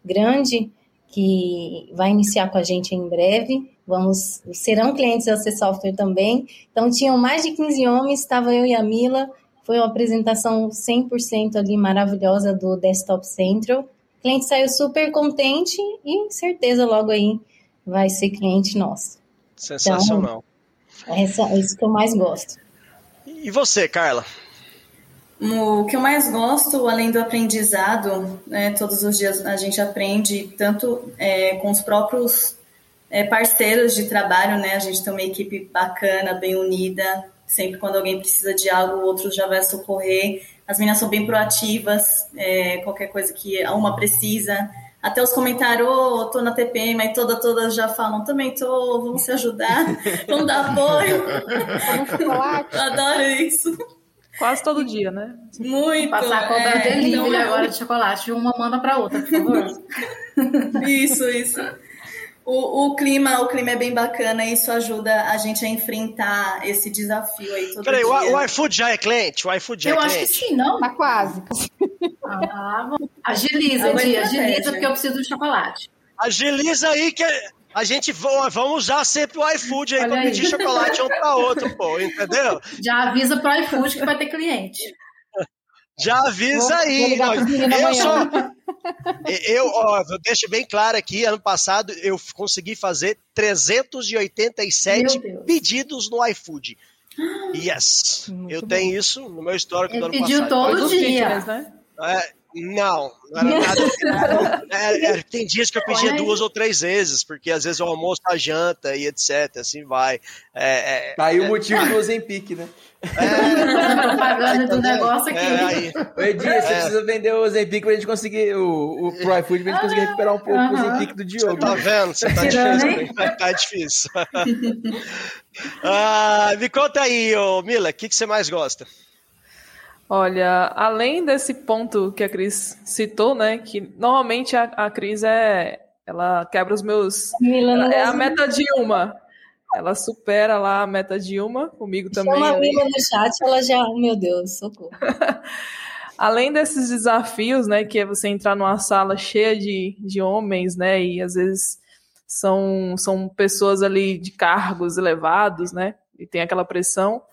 S6: grande que vai iniciar com a gente em breve. Vamos, serão clientes da C Software também. Então, tinham mais de 15 homens, estava eu e a Mila. Foi uma apresentação 100% ali maravilhosa do Desktop Central. O cliente saiu super contente e certeza logo aí vai ser cliente nosso.
S4: Sensacional.
S6: Então, essa, é isso que eu mais gosto.
S4: E você, Carla?
S5: O que eu mais gosto, além do aprendizado, né, todos os dias a gente aprende tanto é, com os próprios é, parceiros de trabalho, né? A gente tem uma equipe bacana, bem unida. Sempre quando alguém precisa de algo, o outro já vai socorrer. As meninas são bem proativas, é, qualquer coisa que uma precisa, até os comentários, oh, tô na TPM, mas todas, todas já falam, também tô, vamos se ajudar, (laughs) vamos dar apoio. Adoro isso.
S9: Quase todo dia, né?
S5: Muito.
S7: Passar a conta
S5: é,
S7: delivery
S5: então,
S7: agora de chocolate, uma manda para outra, por favor. (laughs)
S5: isso, isso. O, o, clima, o clima é bem bacana e isso ajuda a gente a enfrentar esse desafio aí todo
S4: Peraí,
S5: dia.
S4: o, o iFood já é cliente? O iFood já
S7: Eu
S4: é
S7: acho
S4: cliente?
S7: que sim, não?
S8: Tá quase.
S7: Ah, agiliza,
S5: é
S7: agiliza,
S5: estratégia.
S7: porque eu preciso do chocolate.
S4: Agiliza aí que a gente va- vamos usar sempre o iFood aí
S7: Olha
S4: pra
S7: aí.
S4: pedir chocolate um pra outro, pô, entendeu?
S7: Já avisa pro iFood que vai ter cliente.
S4: Já avisa
S8: Vou-
S4: aí.
S8: vou
S4: eu
S8: amanhã.
S4: sou. Eu, ó, eu deixo bem claro aqui, ano passado eu consegui fazer 387
S7: Meu Deus.
S4: pedidos no iFood. Yes.
S8: Muito
S4: eu
S8: bom.
S4: tenho isso no meu histórico
S7: Ele
S4: do ano
S7: pediu
S4: passado.
S7: todo
S9: dos
S7: dia.
S9: né?
S4: É, não, não era nada. (laughs) É, é, tem dias que eu pedia duas ou três vezes, porque às vezes o almoço, a janta e etc. Assim vai. É, é,
S3: Tá aí o motivo do Ozempic, né?
S7: Fazendo propaganda do negócio aqui.
S4: É, aí.
S3: Ô, Edi, você
S4: É.
S3: precisa vender o Ozempic pra gente conseguir, o, o pro iFood, pra gente conseguir recuperar um pouco o
S7: Aham.
S3: Ozempic do Diogo.
S4: Tá vendo? Você tá
S7: tirando,
S4: difícil. né? Tá difícil. (laughs) Ah, me conta aí, ô, Mila, o que, que você mais gosta?
S9: Olha, além desse ponto que a Cris citou, né? Que normalmente a, a Cris é. Ela quebra os meus.
S6: Mila não
S9: É a
S6: gosta-
S9: meta Dilma. Ela supera lá a meta Dilma, comigo também.
S6: Chama a. Mila no chat, ela já. Meu Deus, socorro. (laughs)
S9: Além desses desafios, né, que é você entrar numa sala cheia de, de homens, né, e às vezes são, são pessoas ali de cargos elevados, né, e tem aquela pressão.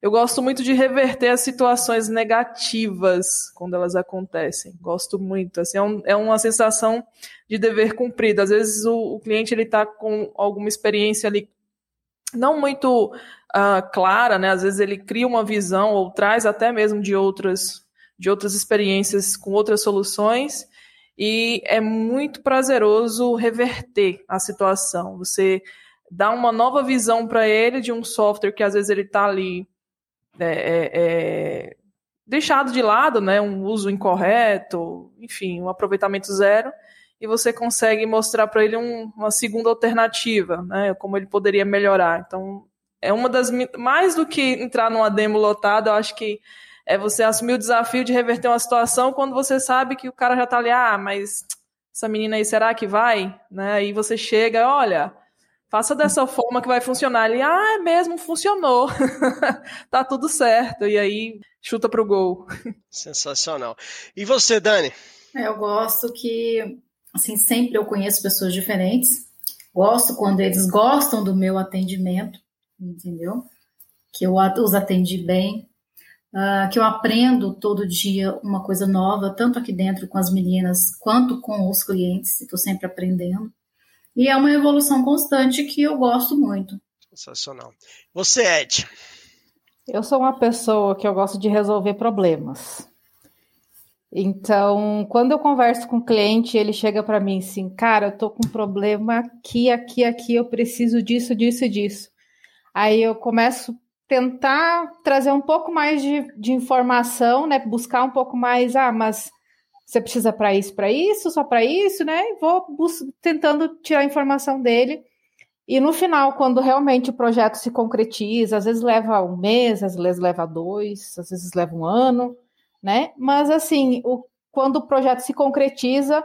S9: Eu gosto muito de reverter as situações negativas quando elas acontecem. Gosto muito. Assim, é, um, é uma sensação de dever cumprido. Às vezes o, o cliente ele está com alguma experiência ali não muito uh, clara, né? Às vezes ele cria uma visão ou traz até mesmo de outras de outras experiências com outras soluções e é muito prazeroso reverter a situação. Você dá uma nova visão para ele de um software que às vezes ele está ali é, é, é, deixado de lado, né, um uso incorreto, enfim, um aproveitamento zero, e você consegue mostrar para ele um, uma segunda alternativa, né, como ele poderia melhorar. Então, é uma das mais do que entrar numa demo lotada, eu acho que é você assumir o desafio de reverter uma situação quando você sabe que o cara já está ali, ah, mas essa menina aí, será que vai? Né? Aí você chega, olha, Faça dessa forma que vai funcionar. Ele, ah, é mesmo, funcionou. (laughs) tá tudo certo. E aí, chuta pro gol.
S4: Sensacional. E você, Dani?
S7: É, eu gosto que, assim, sempre eu conheço pessoas diferentes. Gosto quando eles gostam do meu atendimento, entendeu? Que eu os atendi bem. Uh, que eu aprendo todo dia uma coisa nova, tanto aqui dentro com as meninas, quanto com os clientes. Estou sempre aprendendo. E é uma evolução constante que eu gosto muito.
S4: Sensacional. Você, Ed?
S8: Eu sou uma pessoa que eu gosto de resolver problemas. Então, quando eu converso com o cliente, ele chega para mim assim, cara, eu tô com um problema aqui, aqui, aqui, eu preciso disso, disso e disso. Aí eu começo a tentar trazer um pouco mais de, de informação, né? Buscar um pouco mais, ah, mas você precisa para isso, para isso, só para isso, né? E vou tentando tirar a informação dele. E no final, quando realmente o projeto se concretiza, às vezes leva um mês, às vezes leva dois, às vezes leva um ano, né? Mas assim, o, quando o projeto se concretiza,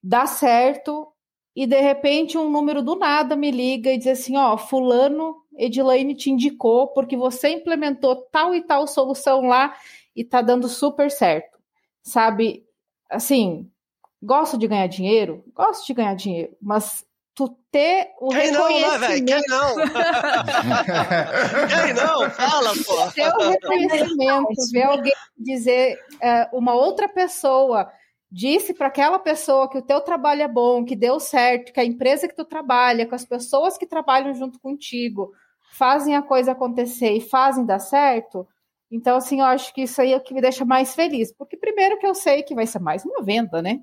S8: dá certo, e de repente um número do nada me liga e diz assim: ó, fulano, Edilaine te indicou porque você implementou tal e tal solução lá e tá dando super certo. Sabe? Assim, gosto de ganhar dinheiro, gosto de ganhar dinheiro, mas tu ter o
S4: Quem
S8: reconhecimento...
S4: Não, né, Quem não? (laughs) Quem não? Fala, pô!
S8: Ter o reconhecimento, ver alguém dizer, uh, uma outra pessoa disse para aquela pessoa que o teu trabalho é bom, que deu certo, que a empresa que tu trabalha, com as pessoas que trabalham junto contigo, fazem a coisa acontecer e fazem dar certo, então, assim, eu acho que isso aí é o que me deixa mais feliz, porque primeiro que eu sei que vai ser mais uma venda, né?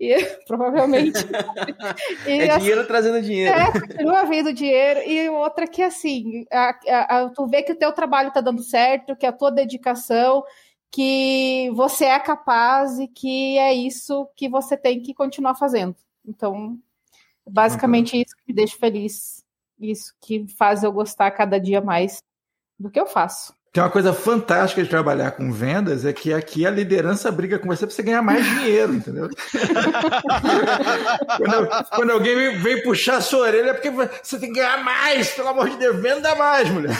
S8: E (laughs) provavelmente. (laughs)
S3: e, é assim, dinheiro trazendo dinheiro.
S8: É, continua vindo dinheiro. E outra que, assim, a, a, a, tu vê que o teu trabalho está dando certo, que a tua dedicação, que você é capaz e que é isso que você tem que continuar fazendo. Então, basicamente uhum. isso que me deixa feliz. Isso que faz eu gostar cada dia mais do que eu faço.
S2: Tem uma coisa fantástica de trabalhar com vendas é que aqui a liderança briga com você para você ganhar mais dinheiro, entendeu? (laughs) quando, quando, alguém vem puxar a sua orelha é porque você tem que ganhar mais, pelo amor de Deus, venda mais, mulher.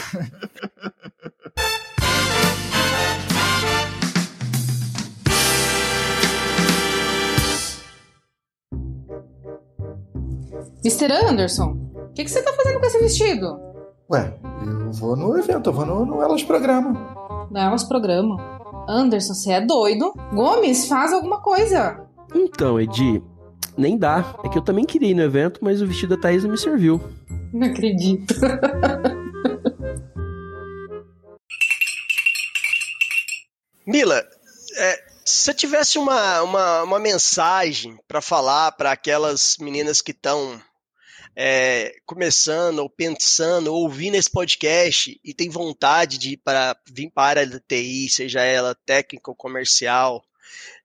S8: Mr. Anderson, o que, que você está fazendo com esse vestido?
S2: Ué, eu vou no evento, eu vou no, no Elas Programa.
S8: No Elas Programa? Anderson, você é doido? Gomes, faz alguma coisa.
S11: Então, Edi, nem dá. É que eu também queria ir no evento, mas o vestido da Thaís não me serviu.
S8: Não acredito. (laughs)
S4: Mila, é, se você tivesse uma, uma, uma mensagem para falar para aquelas meninas que estão é, começando ou pensando, ou ouvindo esse podcast e tem vontade de ir para vir para a área da TI, seja ela técnica ou comercial,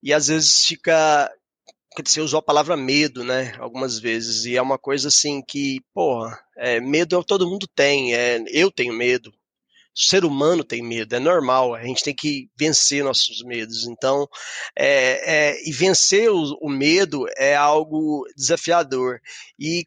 S4: e às vezes fica. Você usou a palavra medo, né? Algumas vezes, e é uma coisa assim que, porra, é, medo todo mundo tem, é, eu tenho medo, o ser humano tem medo, é normal, a gente tem que vencer nossos medos. Então, é, é, e vencer o, o, medo é algo desafiador. E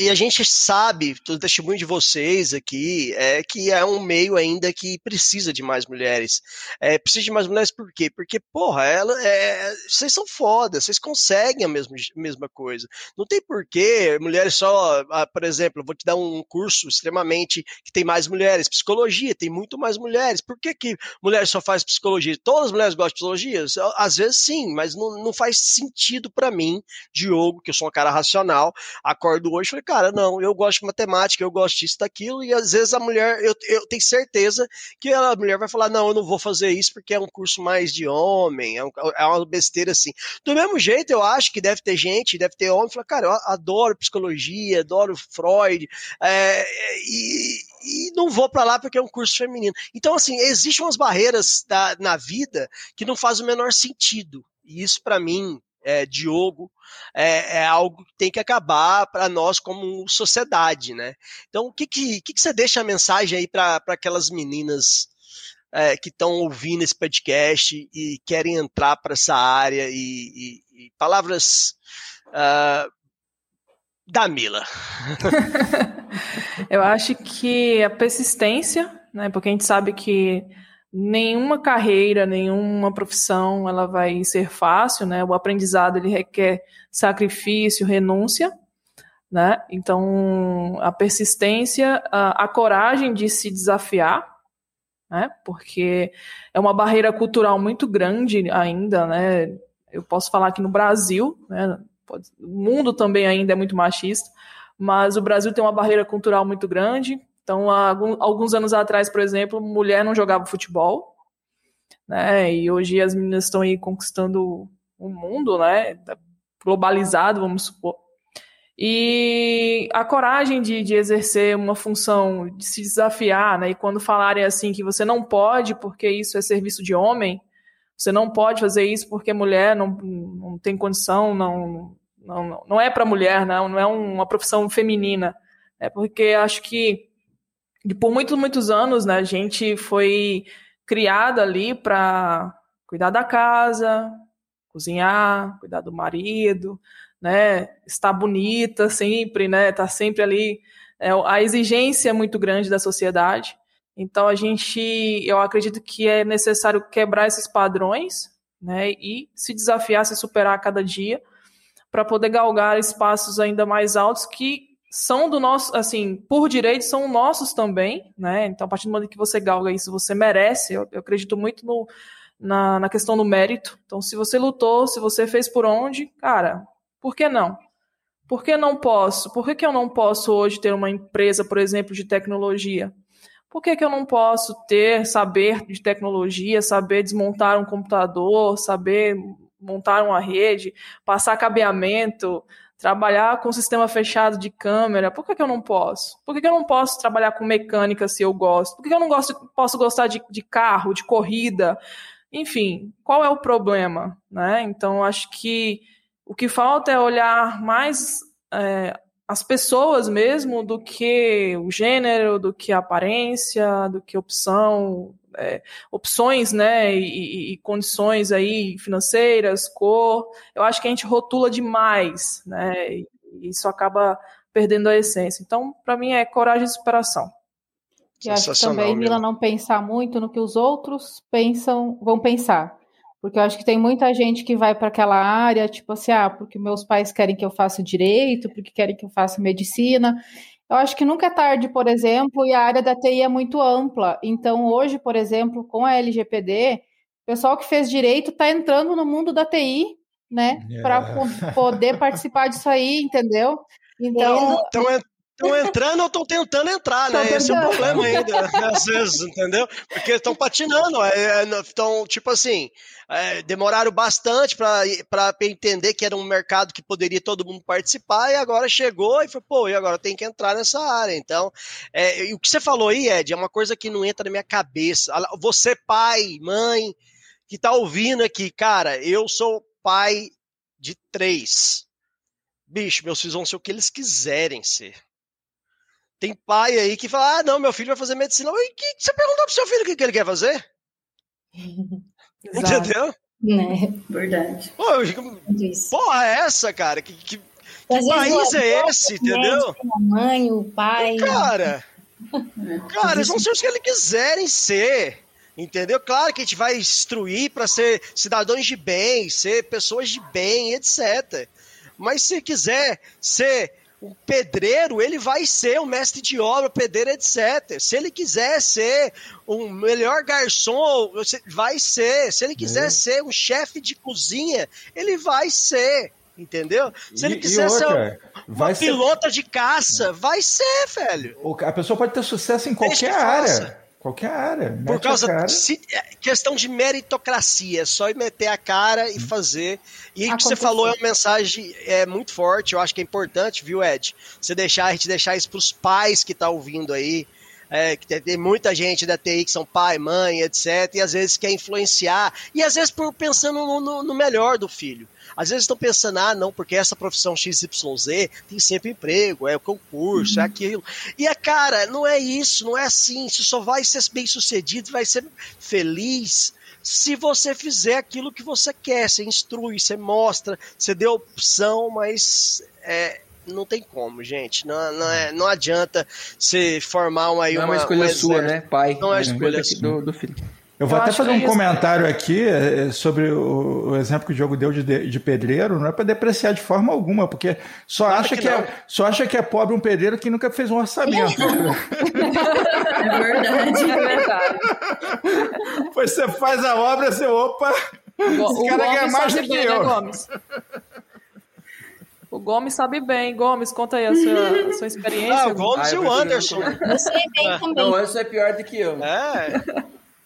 S4: e a gente sabe, todo testemunho de vocês aqui, é que é um meio ainda que precisa de mais mulheres. É, precisa de mais mulheres por quê? Porque, porra, ela, é, vocês são foda, vocês conseguem a mesma, mesma coisa. Não tem porquê mulheres só, ah, por exemplo, vou te dar um curso extremamente que tem mais mulheres. Psicologia, tem muito mais mulheres. Por que, que mulheres só faz psicologia? Todas as mulheres gostam de psicologia? Às vezes sim, mas não, não faz sentido para mim, Diogo, que eu sou um cara racional, acordo hoje e falei, cara, não, eu gosto de matemática, eu gosto disso, daquilo, e às vezes a mulher, eu, eu tenho certeza que a mulher vai falar, não, eu não vou fazer isso porque é um curso mais de homem, é, um, é uma besteira assim. Do mesmo jeito, eu acho que deve ter gente, deve ter homem, fala, cara, eu adoro psicologia, adoro Freud, é, e, e não vou para lá porque é um curso feminino. Então, assim, existem umas barreiras da, na vida que não faz o menor sentido. E isso, para mim, é, Diogo, é, é, algo que tem que acabar para nós como sociedade, né? Então, o que, que, que, que você deixa a mensagem aí para aquelas meninas é, que estão ouvindo esse podcast e querem entrar para essa área e, e, e palavras uh, da Mila? (laughs)
S9: Eu acho que a persistência, né? Porque a gente sabe que nenhuma carreira, nenhuma profissão, ela vai ser fácil, né? O aprendizado ele requer sacrifício, renúncia, né? Então a persistência, a, a coragem de se desafiar, né? Porque é uma barreira cultural muito grande ainda, né? Eu posso falar que no Brasil, né? O mundo também ainda é muito machista, mas o Brasil tem uma barreira cultural muito grande. Então, há alguns anos atrás, por exemplo, mulher não jogava futebol, né? E hoje as meninas estão aí conquistando o mundo, né? Globalizado, vamos supor. E a coragem de, de exercer uma função, de se desafiar, né? E quando falarem assim que você não pode porque isso é serviço de homem, você não pode fazer isso porque mulher não, não tem condição, não, não, não é para mulher, não, não é uma profissão feminina. É porque acho que e por muitos, muitos anos, né, a gente foi criada ali para cuidar da casa, cozinhar, cuidar do marido, né, estar bonita sempre, né, estar tá sempre ali. É, a exigência é muito grande da sociedade. Então a gente, eu acredito que é necessário quebrar esses padrões, né, e se desafiar, se superar a cada dia, para poder galgar espaços ainda mais altos que são do nosso, assim, por direito, são nossos também, né? Então, a partir do momento que você galga isso, você merece. Eu, eu acredito muito no, na, na questão do mérito. Então, se você lutou, se você fez por onde, cara, por que não? Por que não posso? Por que, que eu não posso hoje ter uma empresa, por exemplo, de tecnologia? Por que, que eu não posso ter saber de tecnologia, saber desmontar um computador, saber montar uma rede, passar cabeamento, trabalhar com sistema fechado de câmera, por que, que eu não posso? Por que, que eu não posso trabalhar com mecânica se eu gosto? Por que, que eu não gosto, posso gostar de, de carro, de corrida? Enfim, qual é o problema? Né? Então, acho que o que falta é olhar mais é, as pessoas mesmo do que o gênero, do que a aparência, do que opção, é, opções, né, e, e, condições aí financeiras, cor. Eu acho que a gente rotula demais, né, e isso acaba perdendo a essência. Então, para mim é coragem e superação.
S8: E acho que também, Mila, não pensar muito no que os outros pensam, vão pensar. Porque eu acho que tem muita gente que vai para aquela área, tipo assim, ah, porque meus pais querem que eu faça direito, porque querem que eu faça medicina. Eu acho que nunca é tarde, por exemplo, e a área da TI é muito ampla. Então, hoje, por exemplo, com a LGPD, o pessoal que fez direito está entrando no mundo da TI, né? Yeah. Para poder participar disso aí, entendeu?
S4: Então. Estão entrando ou estão tentando entrar, né? Esse é o problema ainda, (laughs) às vezes, entendeu? Porque estão patinando, estão, é, tipo assim, é, demoraram bastante para entender que era um mercado que poderia todo mundo participar, e agora chegou e foi, pô, e agora tem que entrar nessa área. Então, é, o que você falou aí, Ed, é uma coisa que não entra na minha cabeça. Você, pai, mãe, que tá ouvindo aqui, cara, eu sou pai de três. Bicho, meus filhos vão ser o que eles quiserem ser. Tem pai aí que fala: ah, não, meu filho vai fazer medicina. E que, você perguntou pro seu filho o que, que ele quer fazer? (laughs) Entendeu?
S5: Né, verdade.
S4: Pô, porra, é essa, cara? Que, que,
S6: vezes
S4: país é esse, entendeu?
S6: A mãe, o pai.
S4: Cara, (laughs) cara, eles vão ser os que eles quiserem ser. Entendeu? Claro que a gente vai instruir para ser cidadãos de bem, ser pessoas de bem, etc. Mas se quiser ser um pedreiro, ele vai ser um mestre de obra, pedreiro, etc. Se ele quiser ser um melhor garçom, vai ser. Se ele quiser
S2: É.
S4: ser um chefe de cozinha, ele vai ser. Entendeu? Se ele
S2: E- e
S4: quiser ser
S2: outra,
S4: um, uma
S2: ser-
S4: pilota de caça, vai ser, velho.
S2: O- A pessoa pode ter sucesso em qualquer área. Qualquer área.
S4: Por
S2: Mete
S4: causa
S2: cara.
S4: se- é questão de meritocracia, é só ir meter a cara e fazer. E o que você falou é uma mensagem é, muito forte, eu acho que é importante, viu, Ed? Você deixar, a gente deixar isso pros pais que tá ouvindo aí. É, que tem, muita gente da TI que são pai, mãe, etc. E às vezes quer influenciar. E às vezes por pensando no, no- no melhor do filho. Às vezes estão pensando, ah, não, porque essa profissão XYZ tem sempre emprego, é o concurso, é aquilo. E a cara, não é isso, não é assim. Você só vai ser bem sucedido, vai ser feliz se você fizer aquilo que você quer. Você instrui, você mostra, você dê opção, mas é, não tem como, gente. Não, não, é, não adianta você formar uma, aí
S3: Não é
S4: uma,
S3: uma escolha
S4: um
S3: sua, né, pai?
S4: Não é
S3: uma
S4: escolha
S3: do, do filho.
S2: Eu vou
S9: Eu
S2: até fazer um
S9: é
S2: comentário aqui eh, sobre o, o exemplo que o Diogo deu de, de pedreiro, não é para depreciar de forma alguma, porque só acha
S4: que
S2: que, é, só acha que é pobre um pedreiro que nunca fez um orçamento.
S5: É verdade.
S9: É verdade.
S2: Pois você faz a obra, você, opa,
S9: O,
S2: esse cara ganha mais do que
S9: né,
S2: eu.
S9: Gomes? O Gomes sabe bem. Gomes, conta aí a sua, a (laughs) sua experiência.
S4: Ah, o Gomes
S3: Ah,
S4: e o Anderson.
S6: Eu sei bem também.
S3: Não, Anderson é pior do que eu.
S4: É.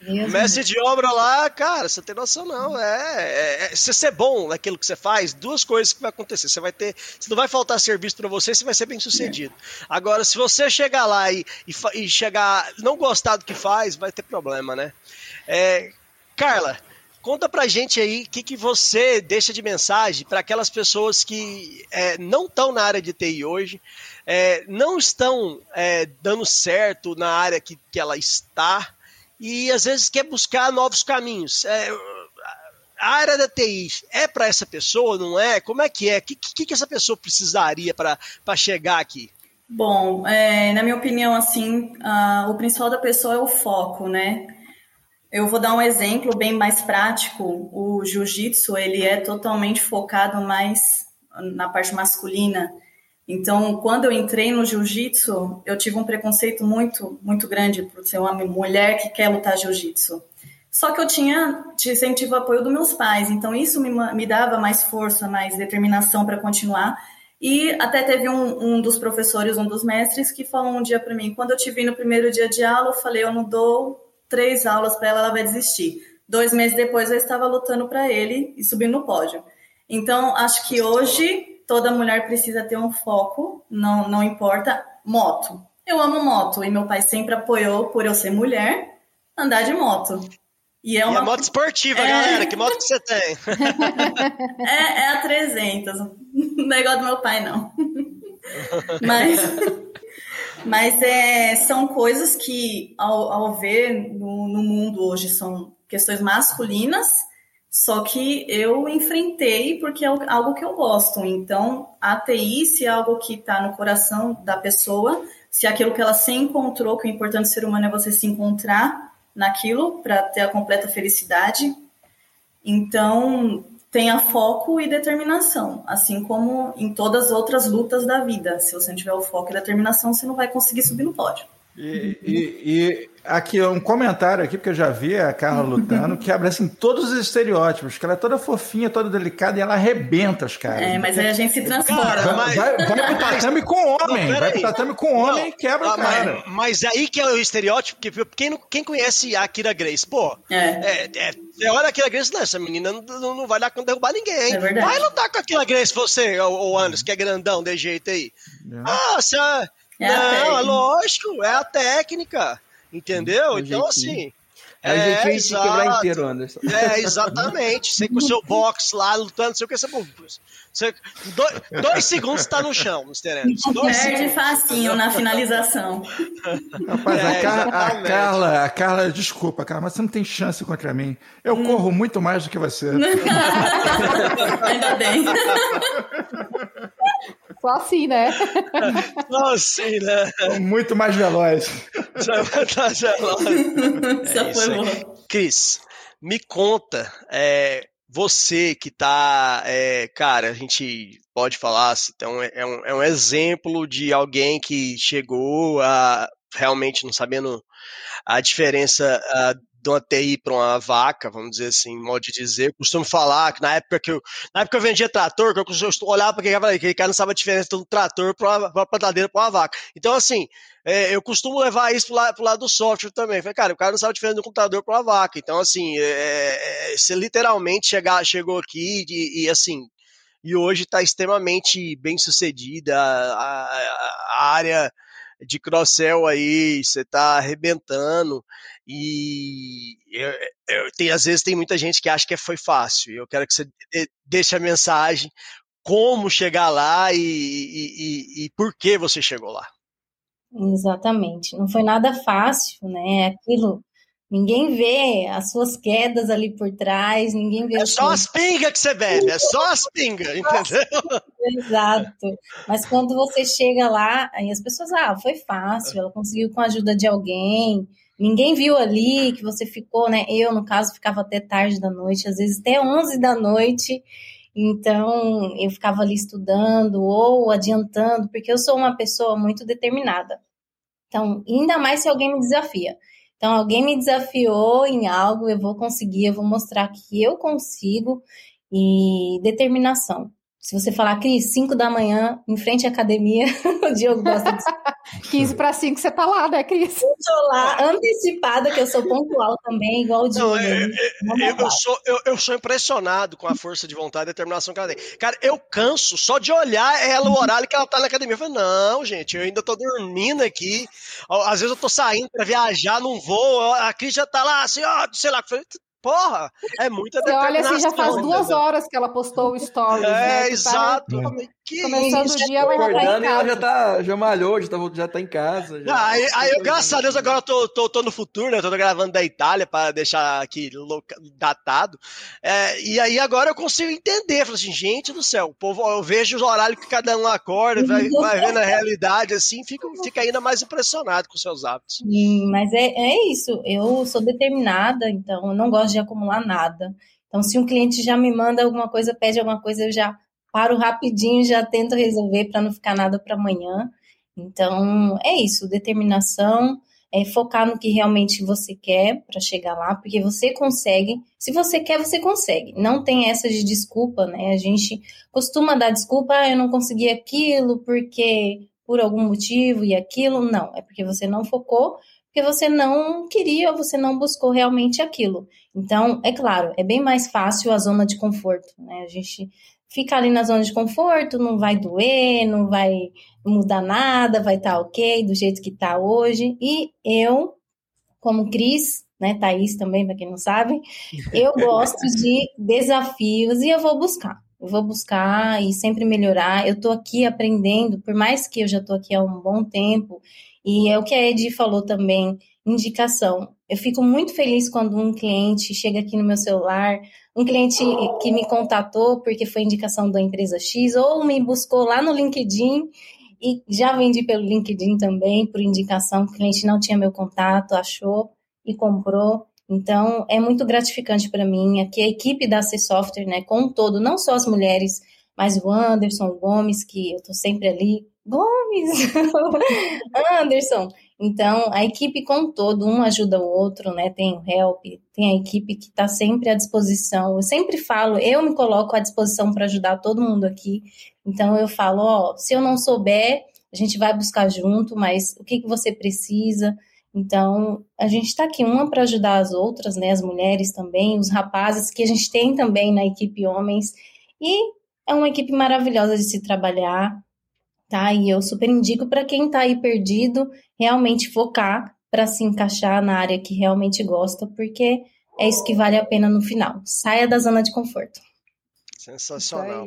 S6: Deus
S4: O mestre de obra lá, cara, você tem noção não. É, é, é- se você é bom naquilo que você faz, duas coisas que vai acontecer. Você vai ter, se não vai faltar serviço pra você, você vai ser bem sucedido. Agora, se você chegar lá e, e, e chegar, não gostar do que faz, vai ter problema, né? É, Carla, conta pra gente aí o que, que você deixa de mensagem para aquelas pessoas que é, não estão na área de TI hoje, é, não estão é, dando certo na área que, que ela está e às vezes quer buscar novos caminhos. É, a área da TI é para essa pessoa, não é? Como é que é? O que, que, que essa pessoa precisaria para chegar aqui?
S5: Bom, é, na minha opinião, assim, o principal da pessoa é o foco, né? Eu vou dar um exemplo bem mais prático. O jiu-jitsu, ele é totalmente focado mais na parte masculina. Então, quando eu entrei no jiu-jitsu, eu tive um preconceito muito, muito grande por ser uma mulher que quer lutar jiu-jitsu. Só que eu tinha, tive o apoio dos meus pais, então isso me, me dava mais força, mais determinação para continuar. E até teve um, um dos professores, um dos mestres, que falou um dia para mim: quando eu te vi no primeiro dia de aula, eu falei, eu não dou três aulas para ela, ela vai desistir. Dois meses depois, eu estava lutando para ele e subindo no pódio. Então, acho que hoje toda mulher precisa ter um foco, não, não importa. Moto. Eu amo moto e meu pai sempre apoiou, por eu ser mulher, andar de moto. E é
S4: E
S5: uma
S4: a moto esportiva,
S5: É.
S4: galera, que moto que você tem? (laughs)
S5: É, é a 300. (laughs) Não é igual do meu pai, não. (laughs) Mas, mas é, são coisas que, ao, ao ver no, no mundo hoje, são questões masculinas, só que eu enfrentei porque é algo que eu gosto. Então, a TI, se é algo que está no coração da pessoa, se é aquilo que ela se encontrou, que o importante do ser humano é você se encontrar naquilo para ter a completa felicidade. Então, tenha foco e determinação, assim como em todas as outras lutas da vida. Se você não tiver o foco e determinação, você não vai conseguir subir no pódio.
S2: E, e- e aqui um comentário aqui, porque eu já vi a Carla lutando, que abre assim todos os estereótipos, que ela é toda fofinha, toda delicada e ela arrebenta os caras.
S5: É, mas aí a gente se transforma.
S4: Cara,
S2: Vai,
S4: mas-
S2: vai, vai pro tatame com homem,
S4: Não,
S2: vai pro tatame com homem
S4: Não,
S2: e quebra
S4: ah,
S2: o cara.
S4: Mas, mas aí que é o estereótipo, que quem, quem conhece a Akira Grace, pô,
S5: É.
S4: é, é, é hora a Akira Grace, não, essa menina não, não- não vai dar com derrubar ninguém.
S5: É verdade.
S4: vai lutar com a Akira Grace, você, o, o Anderson, que é grandão desse jeito aí. Ah, você...
S5: É
S4: não, é lógico, é a técnica, entendeu?
S3: É
S4: então, assim...
S3: É o jeitinho de quebrar inteiro, Anderson.
S4: É, exatamente. Você com o seu box lá, lutando, não sei o que, você... você dois, dois segundos tá no chão, Mr. Anderson. Dois
S5: Perde
S4: segundos.
S5: facinho na finalização.
S2: Rapaz, a,
S4: É,
S2: Car- a
S4: exatamente.
S2: Carla, a Carla, desculpa, Carla, mas você não tem chance contra mim. Eu
S5: Hum.
S2: corro muito mais do que você. (laughs)
S5: Ainda bem.
S8: Só assim, né?
S4: Só assim, né?
S2: Muito mais veloz.
S4: Já tá veloz. É
S5: foi boa.
S4: Cris, me conta, é, você que tá, é, cara, a gente pode falar, então é um, é um exemplo de alguém que chegou a realmente não sabendo a diferença de uma TI para uma vaca, vamos dizer assim, modo de dizer. Eu costumo falar que na época que eu, na época eu vendia trator, que eu costumo olhar para aquele cara aquele cara não sabe a diferença de um trator para uma, plantadeira para uma vaca. Então, assim, é, eu costumo levar isso lado, pro lado do software também. Falei, cara, o cara não sabe a diferença de um computador para uma vaca. Então, assim, é, é, você literalmente chegar, chegou aqui e, e, assim, e hoje está extremamente bem sucedida. A, a- a área de cross-sell aí, você está arrebentando. E eu, eu- tem, às vezes tem muita gente que acha que foi fácil. Eu quero que você de- deixe a mensagem como chegar lá e, e, e- e por que você chegou lá.
S6: Exatamente. Não foi nada fácil, né? Aquilo, ninguém vê as suas quedas ali por trás, ninguém vê
S4: É só as pingas que você bebe, é só as pingas, (laughs) entendeu?
S6: Exato. Mas quando você chega lá, aí as pessoas, ah, foi fácil, ela conseguiu com a ajuda de alguém. Ninguém viu ali que você ficou, né? Eu, no caso, ficava até tarde da noite, às vezes até 11 da noite. Então, eu ficava ali estudando ou adiantando, porque eu sou uma pessoa muito determinada. Então, ainda mais se alguém me desafia. Então, alguém me desafiou em algo, eu vou conseguir, eu vou mostrar que eu consigo e determinação. Se você falar, Cris, 5 da manhã, em frente à academia, (laughs) o Diogo gosta de
S8: 15 para 5 você tá lá, né, Cris?
S6: Eu tô lá, antecipada, que eu sou pontual também, igual o Diogo.
S4: Não, eu,
S6: né?
S4: eu- eu sou, eu, eu sou impressionado com a força de vontade e determinação que ela tem. Cara, eu canso só de olhar ela o horário que ela tá na academia. Eu falei, não, gente, eu ainda tô dormindo aqui. Às vezes eu tô saindo pra viajar num voo, a Cris já tá lá, assim, ó, sei lá. Eu falei, porra, é muita
S8: Você olha assim, já faz duas
S4: entendeu?
S8: horas que ela postou o stories, né?
S4: É,
S8: tá
S4: exato.
S8: come- Começando o dia, ela já tá em
S3: Acordando e ela
S8: casa.
S3: já, tá, já malhou, já tá, já tá em casa. já.
S4: Ah, aí, aí eu, graças a Deus, agora eu tô, tô, tô no futuro, né? Eu tô gravando da Itália para deixar aqui datado. É, e aí agora eu consigo entender. Falei assim, gente do céu, o povo, eu vejo os horários que cada um acorda, vai, vai vendo a realidade assim, fica, fica ainda mais impressionado com seus hábitos.
S6: Sim, mas é, é isso. Eu sou determinada, então eu não gosto de acumular nada. Então, se um cliente já me manda alguma coisa, pede alguma coisa, eu já paro rapidinho, já tento resolver para não ficar nada para amanhã. Então, é isso, determinação, é focar no que realmente você quer para chegar lá, porque você consegue. Se você quer, você consegue. Não tem essa de desculpa, né? A gente costuma dar desculpa, ah, eu não consegui aquilo porque por algum motivo e aquilo. Não, é porque você não focou, porque você não queria ou você não buscou realmente aquilo. Então, é claro, é bem mais fácil a zona de conforto, né? A gente fica ali na zona de conforto, não vai doer, não vai mudar nada, vai estar ok do jeito que está hoje. E eu, como Cris, né, Thaís também, para quem não sabe, eu (laughs) gosto de desafios e eu vou buscar. Eu vou buscar e sempre melhorar. Eu estou aqui aprendendo, por mais que eu já estou aqui há um bom tempo, e é o que a Edi falou também, indicação. Eu fico muito feliz quando um cliente chega aqui no meu celular, um cliente que me contatou porque foi indicação da empresa X, ou me buscou lá no LinkedIn e já vendi pelo LinkedIn também, por indicação, o cliente não tinha meu contato, achou e comprou. Então, é muito gratificante para mim. Aqui a equipe da C Software, né, como um todo, não só as mulheres, mas o Anderson, o Gomes, que eu tô sempre ali. Gomes! (laughs) Anderson! Então, a equipe como um todo, um ajuda o outro, né? Tem o help, tem a equipe que está sempre à disposição. Eu sempre falo, eu me coloco à disposição para ajudar todo mundo aqui. Então, eu falo, ó, se eu não souber, a gente vai buscar junto, mas o que, que você precisa? Então, a gente está aqui uma para ajudar as outras, né? As mulheres também, os rapazes, que a gente tem também na equipe homens. E é uma equipe maravilhosa de se trabalhar, tá? E eu super indico para quem está aí perdido, realmente focar para se encaixar na área que realmente gosta, porque é isso que vale a pena no final. Saia da zona de conforto.
S4: Sensacional.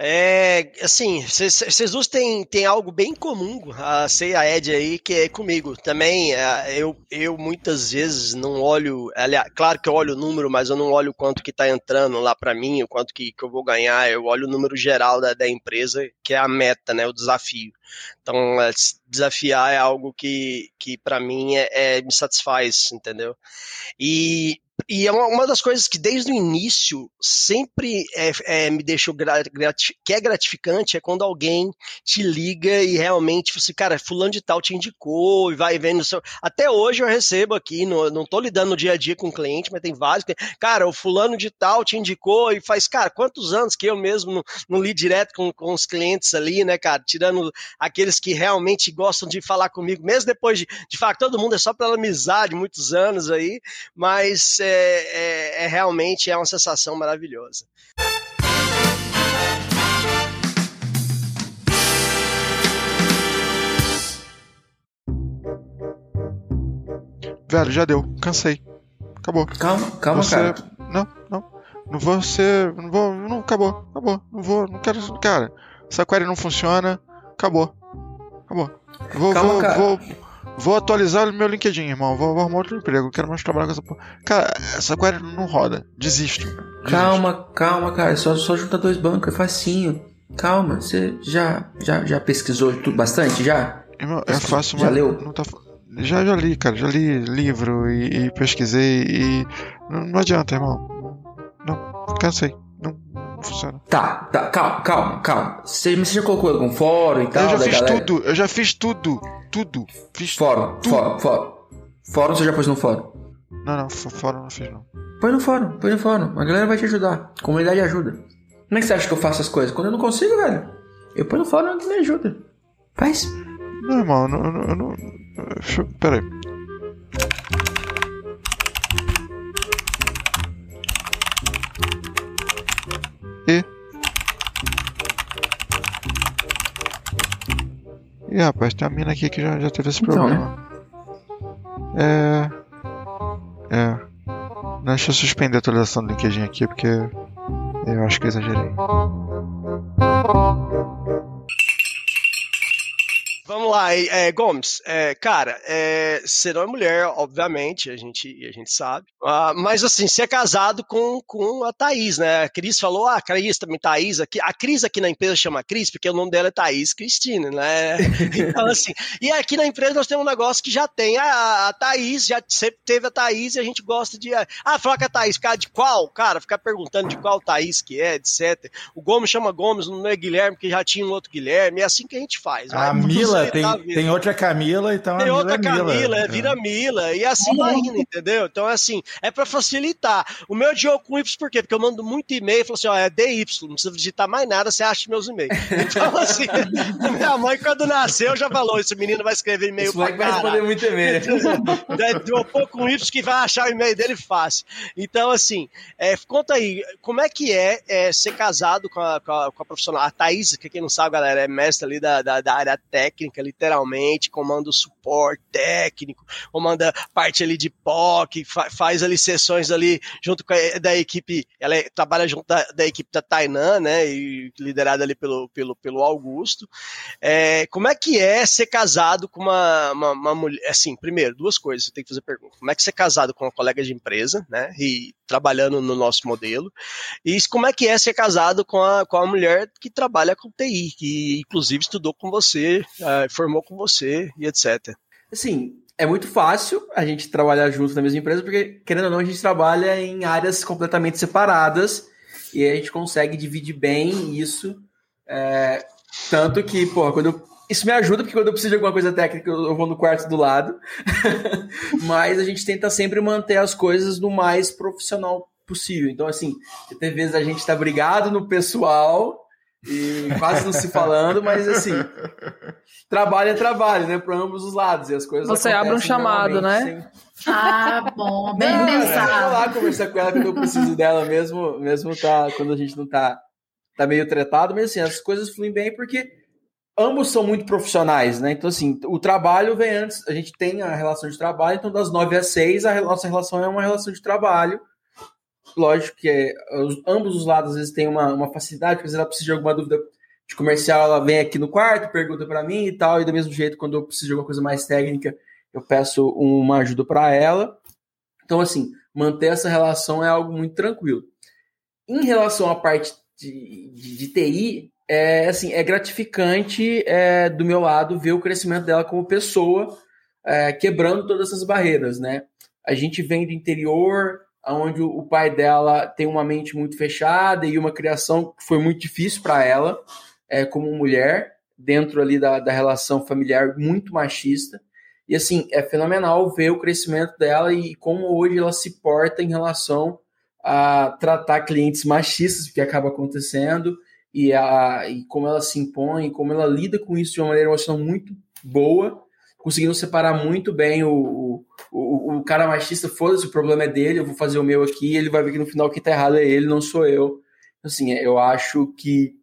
S4: É, assim, vocês duas têm, têm algo bem comum, a Sei a Ed aí, que é comigo. Também, é, eu, eu muitas vezes não olho, aliás, claro que eu olho o número, mas eu não olho quanto que tá entrando lá para mim, o quanto que, que eu vou ganhar, eu olho o número geral da, da empresa, que é a meta, né, o desafio. Então, é, desafiar é algo que, que para mim é, é, me satisfaz, entendeu? E e é uma, uma, das coisas que desde o início sempre é, é, me deixou que é gratificante é quando alguém te liga e realmente você, assim, cara, fulano de tal te indicou e vai vendo. Seu... Até hoje eu recebo aqui, no, não tô lidando no dia a dia com cliente, mas tem vários. Cara, o fulano de tal te indicou e faz, cara, quantos anos que eu mesmo não, não li direto com, com os clientes ali, né, cara? Tirando aqueles que realmente gostam de falar comigo, mesmo depois de, de falar que todo mundo é só pela amizade, muitos anos aí, mas é, é, é realmente é uma sensação maravilhosa.
S12: Velho, já deu. Cansei. Acabou.
S3: Calma, calma,
S12: você...
S3: cara.
S12: Não, não. Não vou ser. Não vou. Não, acabou. Acabou. Não vou. Não quero. Cara, essa query não funciona. Acabou. Acabou. Vou,
S3: calma,
S12: vou, vou Vou atualizar o meu LinkedIn, irmão. Vou, vou arrumar outro emprego. Quero mais trabalhar com essa porra. Cara, essa query não roda. Desisto. Desisto.
S3: Calma, calma, cara. Só, só junta dois bancos. É facinho. Calma. Você já, já, já pesquisou tudo bastante? Já?
S12: Irmão, é fácil,
S3: já leu?
S12: Não tá... Já, já li, cara. Já li livro e, e pesquisei e. Não, não adianta, irmão. Não, cansei. Não, funciona.
S3: Tá, tá, calma, calma, calma. Você, você já colocou algum fórum e tal?
S12: Eu já fiz
S3: galera?
S12: tudo. Eu já fiz tudo. Tudo. Fiz
S3: Fórum,
S12: tudo.
S3: fórum, fórum. Fórum você já pôs no fórum?
S12: Não, não, f- fora não fiz não.
S3: Põe no fórum, põe no fórum. A galera vai te ajudar. A comunidade ajuda. Como é que você acha que eu faço as coisas? Quando eu não consigo, velho, eu ponho no fórum e me ajuda. Faz.
S12: Não, irmão, eu não. eu não, eu não deixa E. Ih, rapaz, tem uma mina aqui que já, já teve esse
S3: Então,
S12: problema. É. É. Deixa eu suspender a atualização do LinkedIn aqui porque eu acho que eu exagerei.
S4: Vamos lá, é, Gomes. É, cara, é, não é mulher, obviamente, a gente, a gente sabe. Ah, mas assim, você é casado com, com a Thaís, né? A Cris falou, ah, a Cris também, Thaís. Aqui, a Cris aqui na empresa chama Cris, porque o nome dela é Thaís Cristina, né? (laughs) Então, assim, e aqui na empresa nós temos um negócio que já tem a, a Thaís, já sempre teve a Thaís e a gente gosta de. Ah, falar que a Thaís, cara, de qual? Cara, ficar perguntando de qual Thaís que é, etc. O Gomes chama Gomes, não é Guilherme, porque já tinha um outro Guilherme, é assim que a gente faz.
S2: A
S4: vai
S2: Mila, tem, tem outra Camila, então
S4: Tem
S2: a Mila
S4: outra
S2: é Mila.
S4: Camila, é,
S2: É.
S4: vira Mila, e assim vai indo, entendeu? Então, é assim, é pra facilitar. O meu é Diogo com Y, por quê? Porque eu mando muito e-mail e falo assim, ó, é DY, não precisa digitar mais nada, você acha meus e-mails. (laughs) Então, assim, (laughs) minha mãe, quando nasceu, já falou, esse menino vai escrever e-mail pra
S3: vai responder muito e-mail. (laughs)
S4: É, Deu um pouco com Y que vai achar o e-mail dele fácil. Então, assim, é, conta aí, como é que é, é, ser casado com a, com, a, com a profissional? A Thaís, que quem não sabe, galera, é mestre ali da, da, da área técnica, literalmente, comanda o suporte técnico, comanda parte ali de POC, fa- faz ali sessões ali junto com a da equipe, ela é- trabalha junto da, da equipe da Tainan, né, e liderada ali pelo, pelo, pelo Augusto. É, como é que é ser casado com uma, uma, uma mulher? Assim, primeiro, duas coisas, você tem que fazer pergunta. Como é que ser casado com uma colega de empresa, né? E trabalhando no nosso modelo? E como é que é ser casado com a, com a mulher que trabalha com TI, que inclusive estudou com você, eh, formou com você e etc.
S3: Assim, é muito fácil a gente trabalhar junto na mesma empresa, porque, querendo ou não, a gente trabalha em áreas completamente separadas e a gente consegue dividir bem isso. é, tanto que, porra, quando eu- Isso me ajuda, porque quando eu preciso de alguma coisa técnica, eu eu vou no quarto do lado. (laughs) Mas a gente tenta sempre manter as coisas no mais profissional possível. Então, assim, tem vezes a gente tá brigado no pessoal e quase não se falando, mas assim, trabalho é trabalho, né? Para ambos os lados. E as coisas
S9: Você abre um chamado, né?
S7: Ah, bom, bem
S3: Não, Eu vou
S7: pensado.
S3: lá conversar com ela quando eu preciso dela mesmo, mesmo tá, quando a gente não tá, tá meio tretado, mas assim, as coisas fluem bem porque ambos são muito profissionais, né? Então, assim, o trabalho vem antes, a gente tem a relação de trabalho, então das nove às seis a nossa relação é uma relação de trabalho. Lógico que é, os, ambos os lados às vezes têm uma, uma facilidade, às vezes ela precisa de alguma dúvida de comercial, ela vem aqui no quarto, pergunta para mim e tal, e do mesmo jeito, quando eu preciso de alguma coisa mais técnica, eu peço uma ajuda para ela. Então, assim, manter essa relação é algo muito tranquilo. Em relação à parte de, de, de TI, é, assim, é gratificante é, do meu lado ver o crescimento dela como pessoa, é, quebrando todas essas barreiras, né? A gente vem do interior, onde o pai dela tem uma mente muito fechada e uma criação que foi muito difícil para ela, é, como mulher, dentro ali da, da relação familiar muito machista. E assim, é fenomenal ver o crescimento dela e como hoje ela se porta em relação a tratar clientes machistas, que acaba acontecendo, e, a, e como ela se impõe, como ela lida com isso de uma maneira emocional muito boa, conseguindo separar muito bem o, o, o cara machista, foda-se, o problema é dele, eu vou fazer o meu aqui, ele vai ver que no final quem tá errado é ele, não sou eu. Assim, eu acho que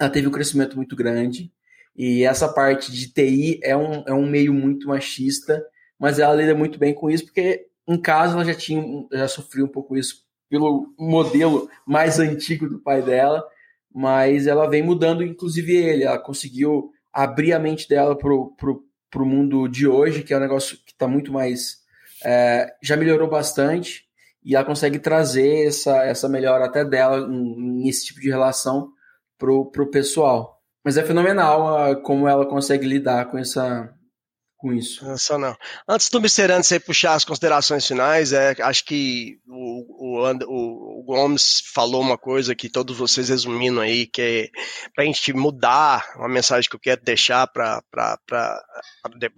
S3: ela teve um crescimento muito grande, e essa parte de TI é um, é um meio muito machista, mas ela lida muito bem com isso, porque em casa ela já tinha já sofreu um pouco isso pelo modelo mais antigo do pai dela, mas ela vem mudando, inclusive ele. Ela conseguiu abrir a mente dela pro, pro, pro mundo de hoje, que é um negócio que está muito mais. É, já melhorou bastante, e ela consegue trazer essa, essa melhora até dela em, em esse tipo de relação pro, pro pessoal. Mas é fenomenal a, como ela consegue lidar com essa com isso.
S4: Só não. Antes do Mr. Anderson puxar as considerações finais, é, acho que o, o, o, Gomes falou uma coisa que todos vocês resumindo aí, que é para a gente mudar uma mensagem que eu quero deixar para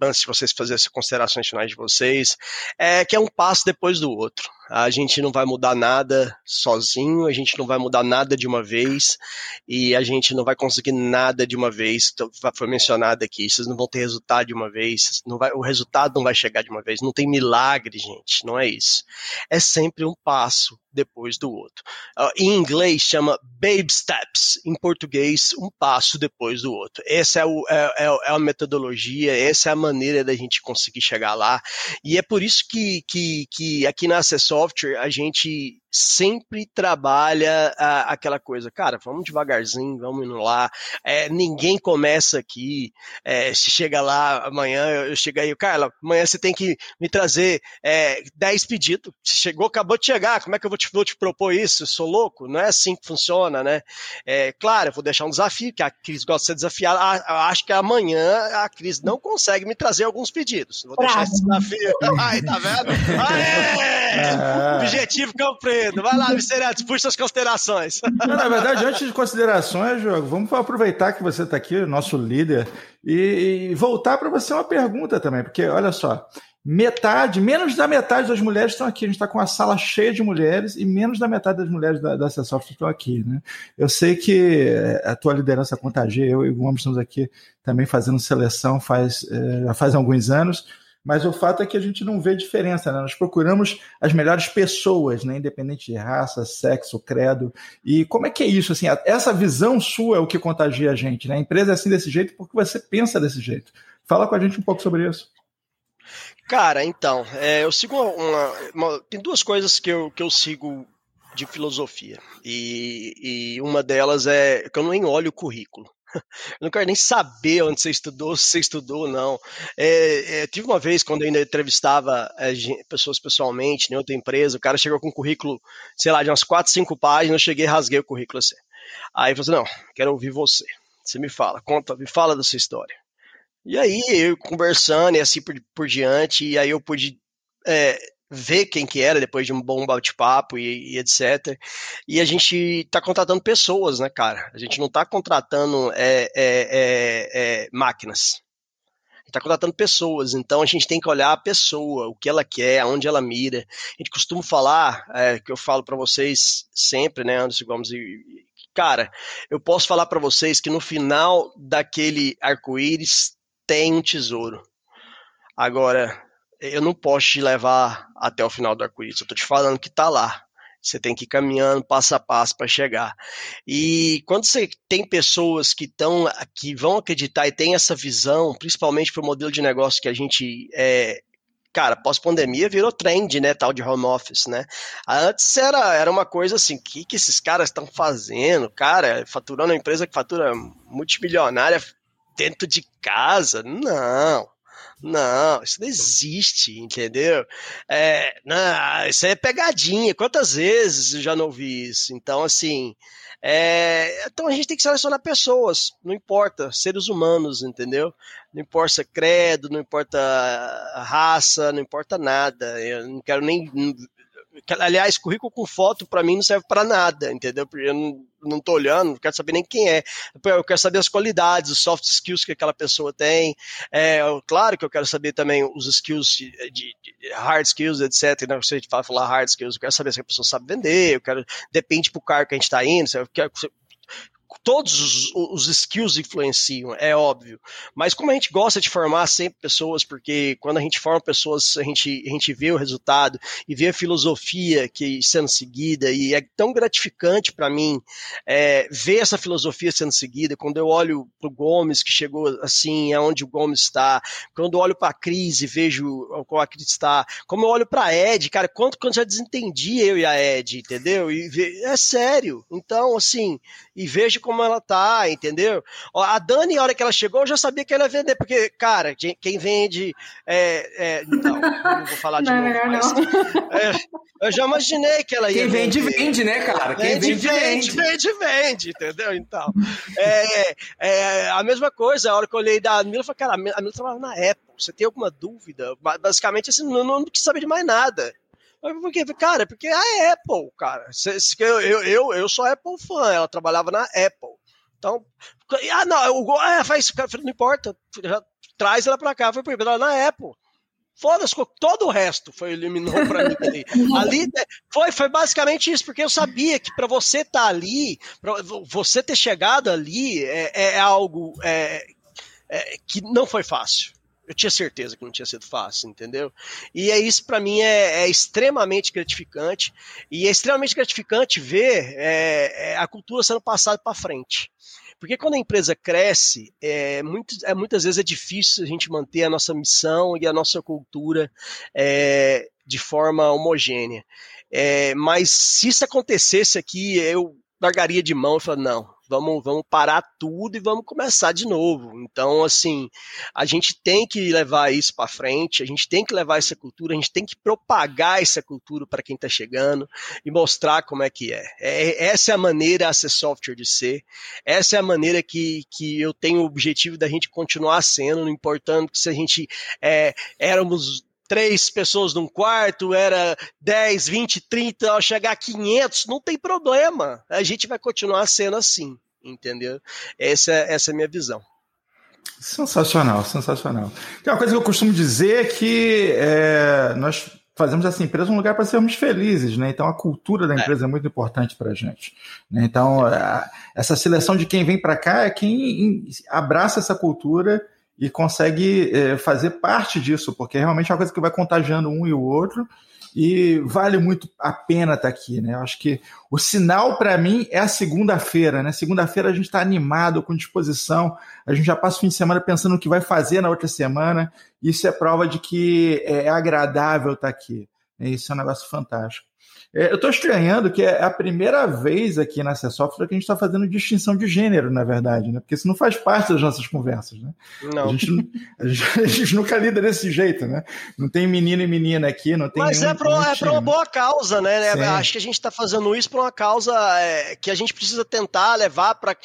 S4: antes de vocês fazerem as considerações finais de vocês, é que é um passo depois do outro. A gente não vai mudar nada sozinho, a gente não vai mudar nada de uma vez e a gente não vai conseguir nada de uma vez. Então, foi mencionado aqui, vocês não vão ter resultado de uma vez, não vai, o resultado não vai chegar de uma vez. Não tem milagre, gente, não é isso. É sempre um passo depois do outro. Uh, em inglês chama baby steps, em português um passo depois do outro. Essa é, o, é, é, é a metodologia, essa é a maneira da gente conseguir chegar lá. E é por isso que, que, que aqui na Access Software a gente sempre trabalha a, aquela coisa, cara, vamos devagarzinho, vamos indo lá. É, ninguém começa aqui. É, se chega lá amanhã, eu chego aí, Carla, amanhã você tem que me trazer é, 10 pedidos. Se chegou, acabou de chegar, como é que eu vou te, vou te propor isso? Eu sou louco? Não é assim que funciona, né? É, claro, eu vou deixar um desafio, que a Cris gosta de ser desafiada. Ah, acho que amanhã a Cris não consegue me trazer alguns pedidos. Vou deixar esse desafio. (laughs) Ai, tá vendo? (laughs) Aê! Objetivo Campo Vai lá, Vicerato, puxa as considerações.
S2: Não, na verdade, antes de considerações, Jogo, vamos aproveitar que você está aqui, nosso líder, e, e voltar para você uma pergunta também, porque olha só, metade, menos da metade das mulheres estão aqui. A gente está com uma sala cheia de mulheres e menos da metade das mulheres da, da Software estão aqui. Né? Eu sei que eh, a tua liderança contagia, eu e o Gomes estamos aqui também fazendo seleção faz, é, faz alguns anos mas o fato é que a gente não vê diferença, né? Nós procuramos as melhores pessoas, né? Independente de raça, sexo, credo. E como é que é isso? Assim, essa visão sua é o que contagia a gente, né? A empresa é assim desse jeito porque você pensa desse jeito. Fala com a gente um pouco sobre isso.
S4: Cara, então, é, eu sigo uma, uma, Tem duas coisas que eu, que eu sigo de filosofia. E, e uma delas é que eu nem olho o currículo. Eu não quero nem saber onde você estudou, se você estudou ou não. É, é, tive uma vez, quando eu ainda entrevistava é, pessoas pessoalmente em outra empresa, o cara chegou com um currículo, sei lá, de umas 4, 5 páginas, eu cheguei e rasguei o currículo assim. Aí eu falei assim, não, quero ouvir você. Você me fala, conta, me fala da sua história. E aí, eu conversando e assim por, por diante, e aí eu pude é, ver quem que era depois de um bom bate-papo e, e, etc. E a gente está contratando pessoas, né, cara? A gente não está contratando é, é, é, é máquinas. está contratando pessoas, então a gente tem que olhar a pessoa, o que ela quer, aonde ela mira. A gente costuma falar, é, que eu falo para vocês sempre, né, Anderson Gomes, e, cara, eu posso falar para vocês que no final daquele arco-íris tem um tesouro. Agora, eu não posso te levar até o final do arco-íris, eu tô te falando que tá lá. Você tem que ir caminhando passo a passo para chegar. E quando você tem pessoas que estão, que vão acreditar e tem essa visão, principalmente para o modelo de negócio que a gente é, cara, pós-pandemia virou trend, né, tal de home office, né? Antes era, era uma coisa assim, o que, que esses caras estão fazendo? Cara, faturando uma empresa que fatura multimilionária dentro de casa? Não. Não, isso não existe, entendeu? É, não, isso é pegadinha. Quantas vezes eu já não ouvi isso? Então, assim, é, então a gente tem que selecionar pessoas, não importa, seres humanos, entendeu? Não importa credo, não importa raça, não importa nada. Eu não quero nem aliás, currículo com foto para mim não serve para nada, entendeu? Porque eu não, não tô olhando, não quero saber nem quem é. Eu quero saber as qualidades, os soft skills que aquela pessoa tem. É, claro que eu quero saber também os skills de, de, de hard skills, etc. Não sei falar hard skills, eu quero saber se a pessoa sabe vender, eu quero depende pro cargo que a gente está indo, eu quero, todos os, os, skills influenciam, é óbvio. Mas como a gente gosta de formar sempre pessoas, porque quando a gente forma pessoas, a gente, a gente vê o resultado e vê a filosofia que sendo seguida, e é tão gratificante para mim é, ver essa filosofia sendo seguida. Quando eu olho para o Gomes, que chegou assim, aonde o Gomes está, quando eu olho para a Cris e vejo como a Cris está, como eu olho para Ed, cara, quanto eu já desentendi eu e a Ed, entendeu? E, é sério. Então, assim, e vejo como ela tá, entendeu? A Dani, a hora que ela chegou, eu já sabia que ela ia vender, porque, cara, quem vende. É, é, então, não vou falar de não, novo, mas, (laughs) é, eu já imaginei que ela ia.
S3: Quem vende, vender. vende, né, cara? Quem
S4: vende, vende, vende, vende, vende, entendeu? Então. É, é, a mesma coisa, a hora que eu olhei da Mila, eu falei, cara, a Mila trabalhava na Apple. Você tem alguma dúvida? Basicamente, assim, não, não quis saber de mais nada. Porque, cara, porque a Apple, cara. Eu, eu, eu, sou Apple fã, ela trabalhava na Apple. Então, ah, não, o ah, faz, não importa, já, traz ela pra cá, foi ela na Apple. Foda-se, todo o resto foi eliminou pra mim ali. (laughs) ali né, foi, foi basicamente isso, porque eu sabia que para você estar tá ali, para você ter chegado ali, é, é algo é, é, que não foi fácil eu tinha certeza que não tinha sido fácil, entendeu? E é isso para mim é, é, extremamente gratificante e é extremamente gratificante ver é, é a cultura sendo passada para frente. Porque quando a empresa cresce, é, muito, é, muitas vezes é difícil a gente manter a nossa missão e a nossa cultura é, de forma homogênea. É, mas se isso acontecesse aqui, eu largaria de mão e falaria, não, vamos, vamos parar tudo e vamos começar de novo. Então, assim, a gente tem que levar isso para frente, a gente tem que levar essa cultura, a gente tem que propagar essa cultura para quem está chegando e mostrar como é que é. é. Essa é a maneira a ser software de ser, essa é a maneira que, que eu tenho o objetivo da gente continuar sendo, não importando que se a gente é, éramos três pessoas num quarto, era 10, 20, 30, ao chegar a 500, não tem problema. A gente vai continuar sendo assim, entendeu? Essa, essa é a minha visão.
S2: Sensacional, sensacional. Tem uma coisa que eu costumo dizer que é, nós fazemos essa empresa um lugar para sermos felizes, né? Então a cultura da é. empresa é, é muito importante para a gente. Né? Então a, essa seleção de quem vem para cá é quem abraça essa cultura e consegue é, fazer parte disso, porque realmente é uma coisa que vai contagiando um e o outro e vale muito a pena estar tá aqui, né? Eu acho que o sinal para mim é a segunda-feira, né? Segunda-feira a gente está animado, com disposição, a gente já passa o fim de semana pensando no que vai fazer na outra semana. Isso é prova de que é agradável estar tá aqui. Isso é um negócio fantástico. É, eu estou estranhando que é a primeira vez aqui na Software que a gente está fazendo distinção de gênero, na verdade, né? Porque isso não faz parte das nossas conversas, né?
S4: Não.
S2: A gente, a gente, (laughs) a gente nunca lida desse jeito, né? Não tem menino e menina aqui, não tem.
S4: Mas nenhum, é para é uma boa causa, né? Sim. Acho que a gente está fazendo isso para uma causa é, que a gente precisa tentar levar para.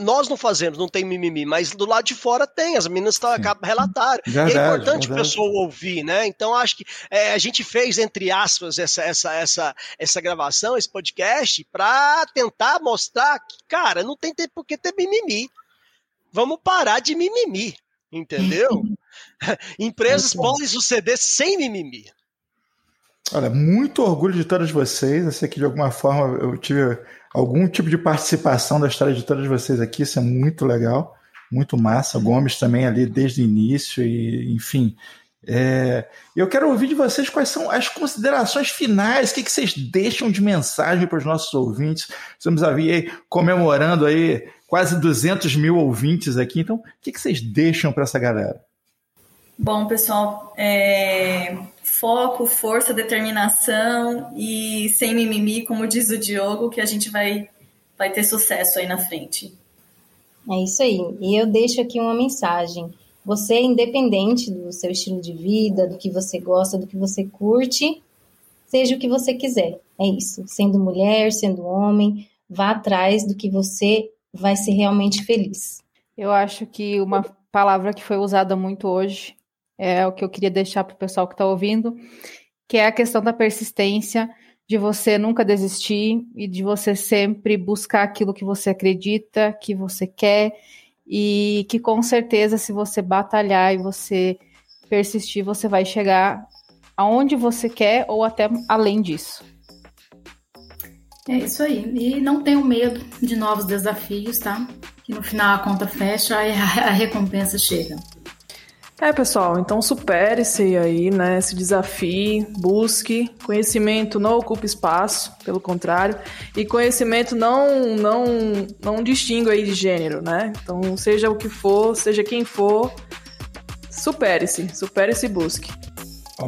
S4: Nós não fazemos, não tem mimimi, mas do lado de fora tem. As meninas estão acabam relataram. Verdade, é importante verdade. a pessoa ouvir, né? Então acho que é, a gente fez entre aspas essa essa essa essa, gravação, esse podcast, para tentar mostrar que, cara, não tem tempo que ter mimimi. Vamos parar de mimimi, entendeu? (laughs) Empresas podem suceder sem mimimi.
S2: Olha, muito orgulho de todas vocês. Eu sei que de alguma forma eu tive algum tipo de participação da história de todas vocês aqui. Isso é muito legal, muito massa. O Gomes também ali desde o início e, enfim, é, eu quero ouvir de vocês quais são as considerações finais, o que, que vocês deixam de mensagem para os nossos ouvintes. Estamos aí comemorando aí quase 200 mil ouvintes aqui, então o que, que vocês deixam para essa galera?
S5: Bom, pessoal, é... foco, força, determinação e sem mimimi, como diz o Diogo, que a gente vai, vai ter sucesso aí na frente.
S6: É isso aí. E eu deixo aqui uma mensagem. Você, independente do seu estilo de vida, do que você gosta, do que você curte, seja o que você quiser. É isso. Sendo mulher, sendo homem, vá atrás do que você vai ser realmente feliz.
S8: Eu acho que uma palavra que foi usada muito hoje é o que eu queria deixar para o pessoal que está ouvindo, que é a questão da persistência, de você nunca desistir e de você sempre buscar aquilo que você acredita, que você quer e que com certeza se você batalhar e você persistir, você vai chegar aonde você quer ou até além disso.
S7: É isso aí. E não tenham medo de novos desafios, tá? Que no final a conta fecha e a recompensa chega.
S9: É, pessoal, então supere-se aí, né? Se desafie, busque. Conhecimento não ocupa espaço, pelo contrário. E conhecimento não, não, não distingue aí de gênero, né? Então, seja o que for, seja quem for, supere-se, supere-se e busque.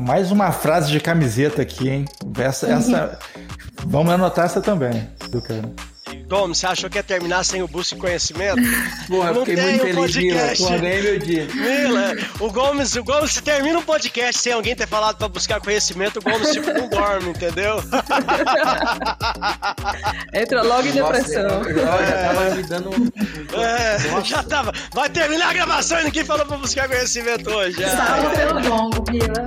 S2: mais uma frase de camiseta aqui, hein? Essa, essa... (laughs) Vamos anotar essa também, do cara.
S4: Gomes, você achou que ia terminar sem o Busque Conhecimento?
S3: Porra, eu fiquei muito feliz, Mila. Porra, ganhei meu dia.
S4: Mila, o Gomes, o Gomes, se termina um podcast sem alguém ter falado pra buscar conhecimento, o Gomes tipo não dorme, entendeu? (laughs)
S9: Entra logo em depressão.
S3: Nossa, eu, eu já tava me dando um...
S4: É, já tava. Vai terminar a gravação e ninguém falou pra buscar conhecimento hoje. É.
S7: Estava pelo longo, Mila.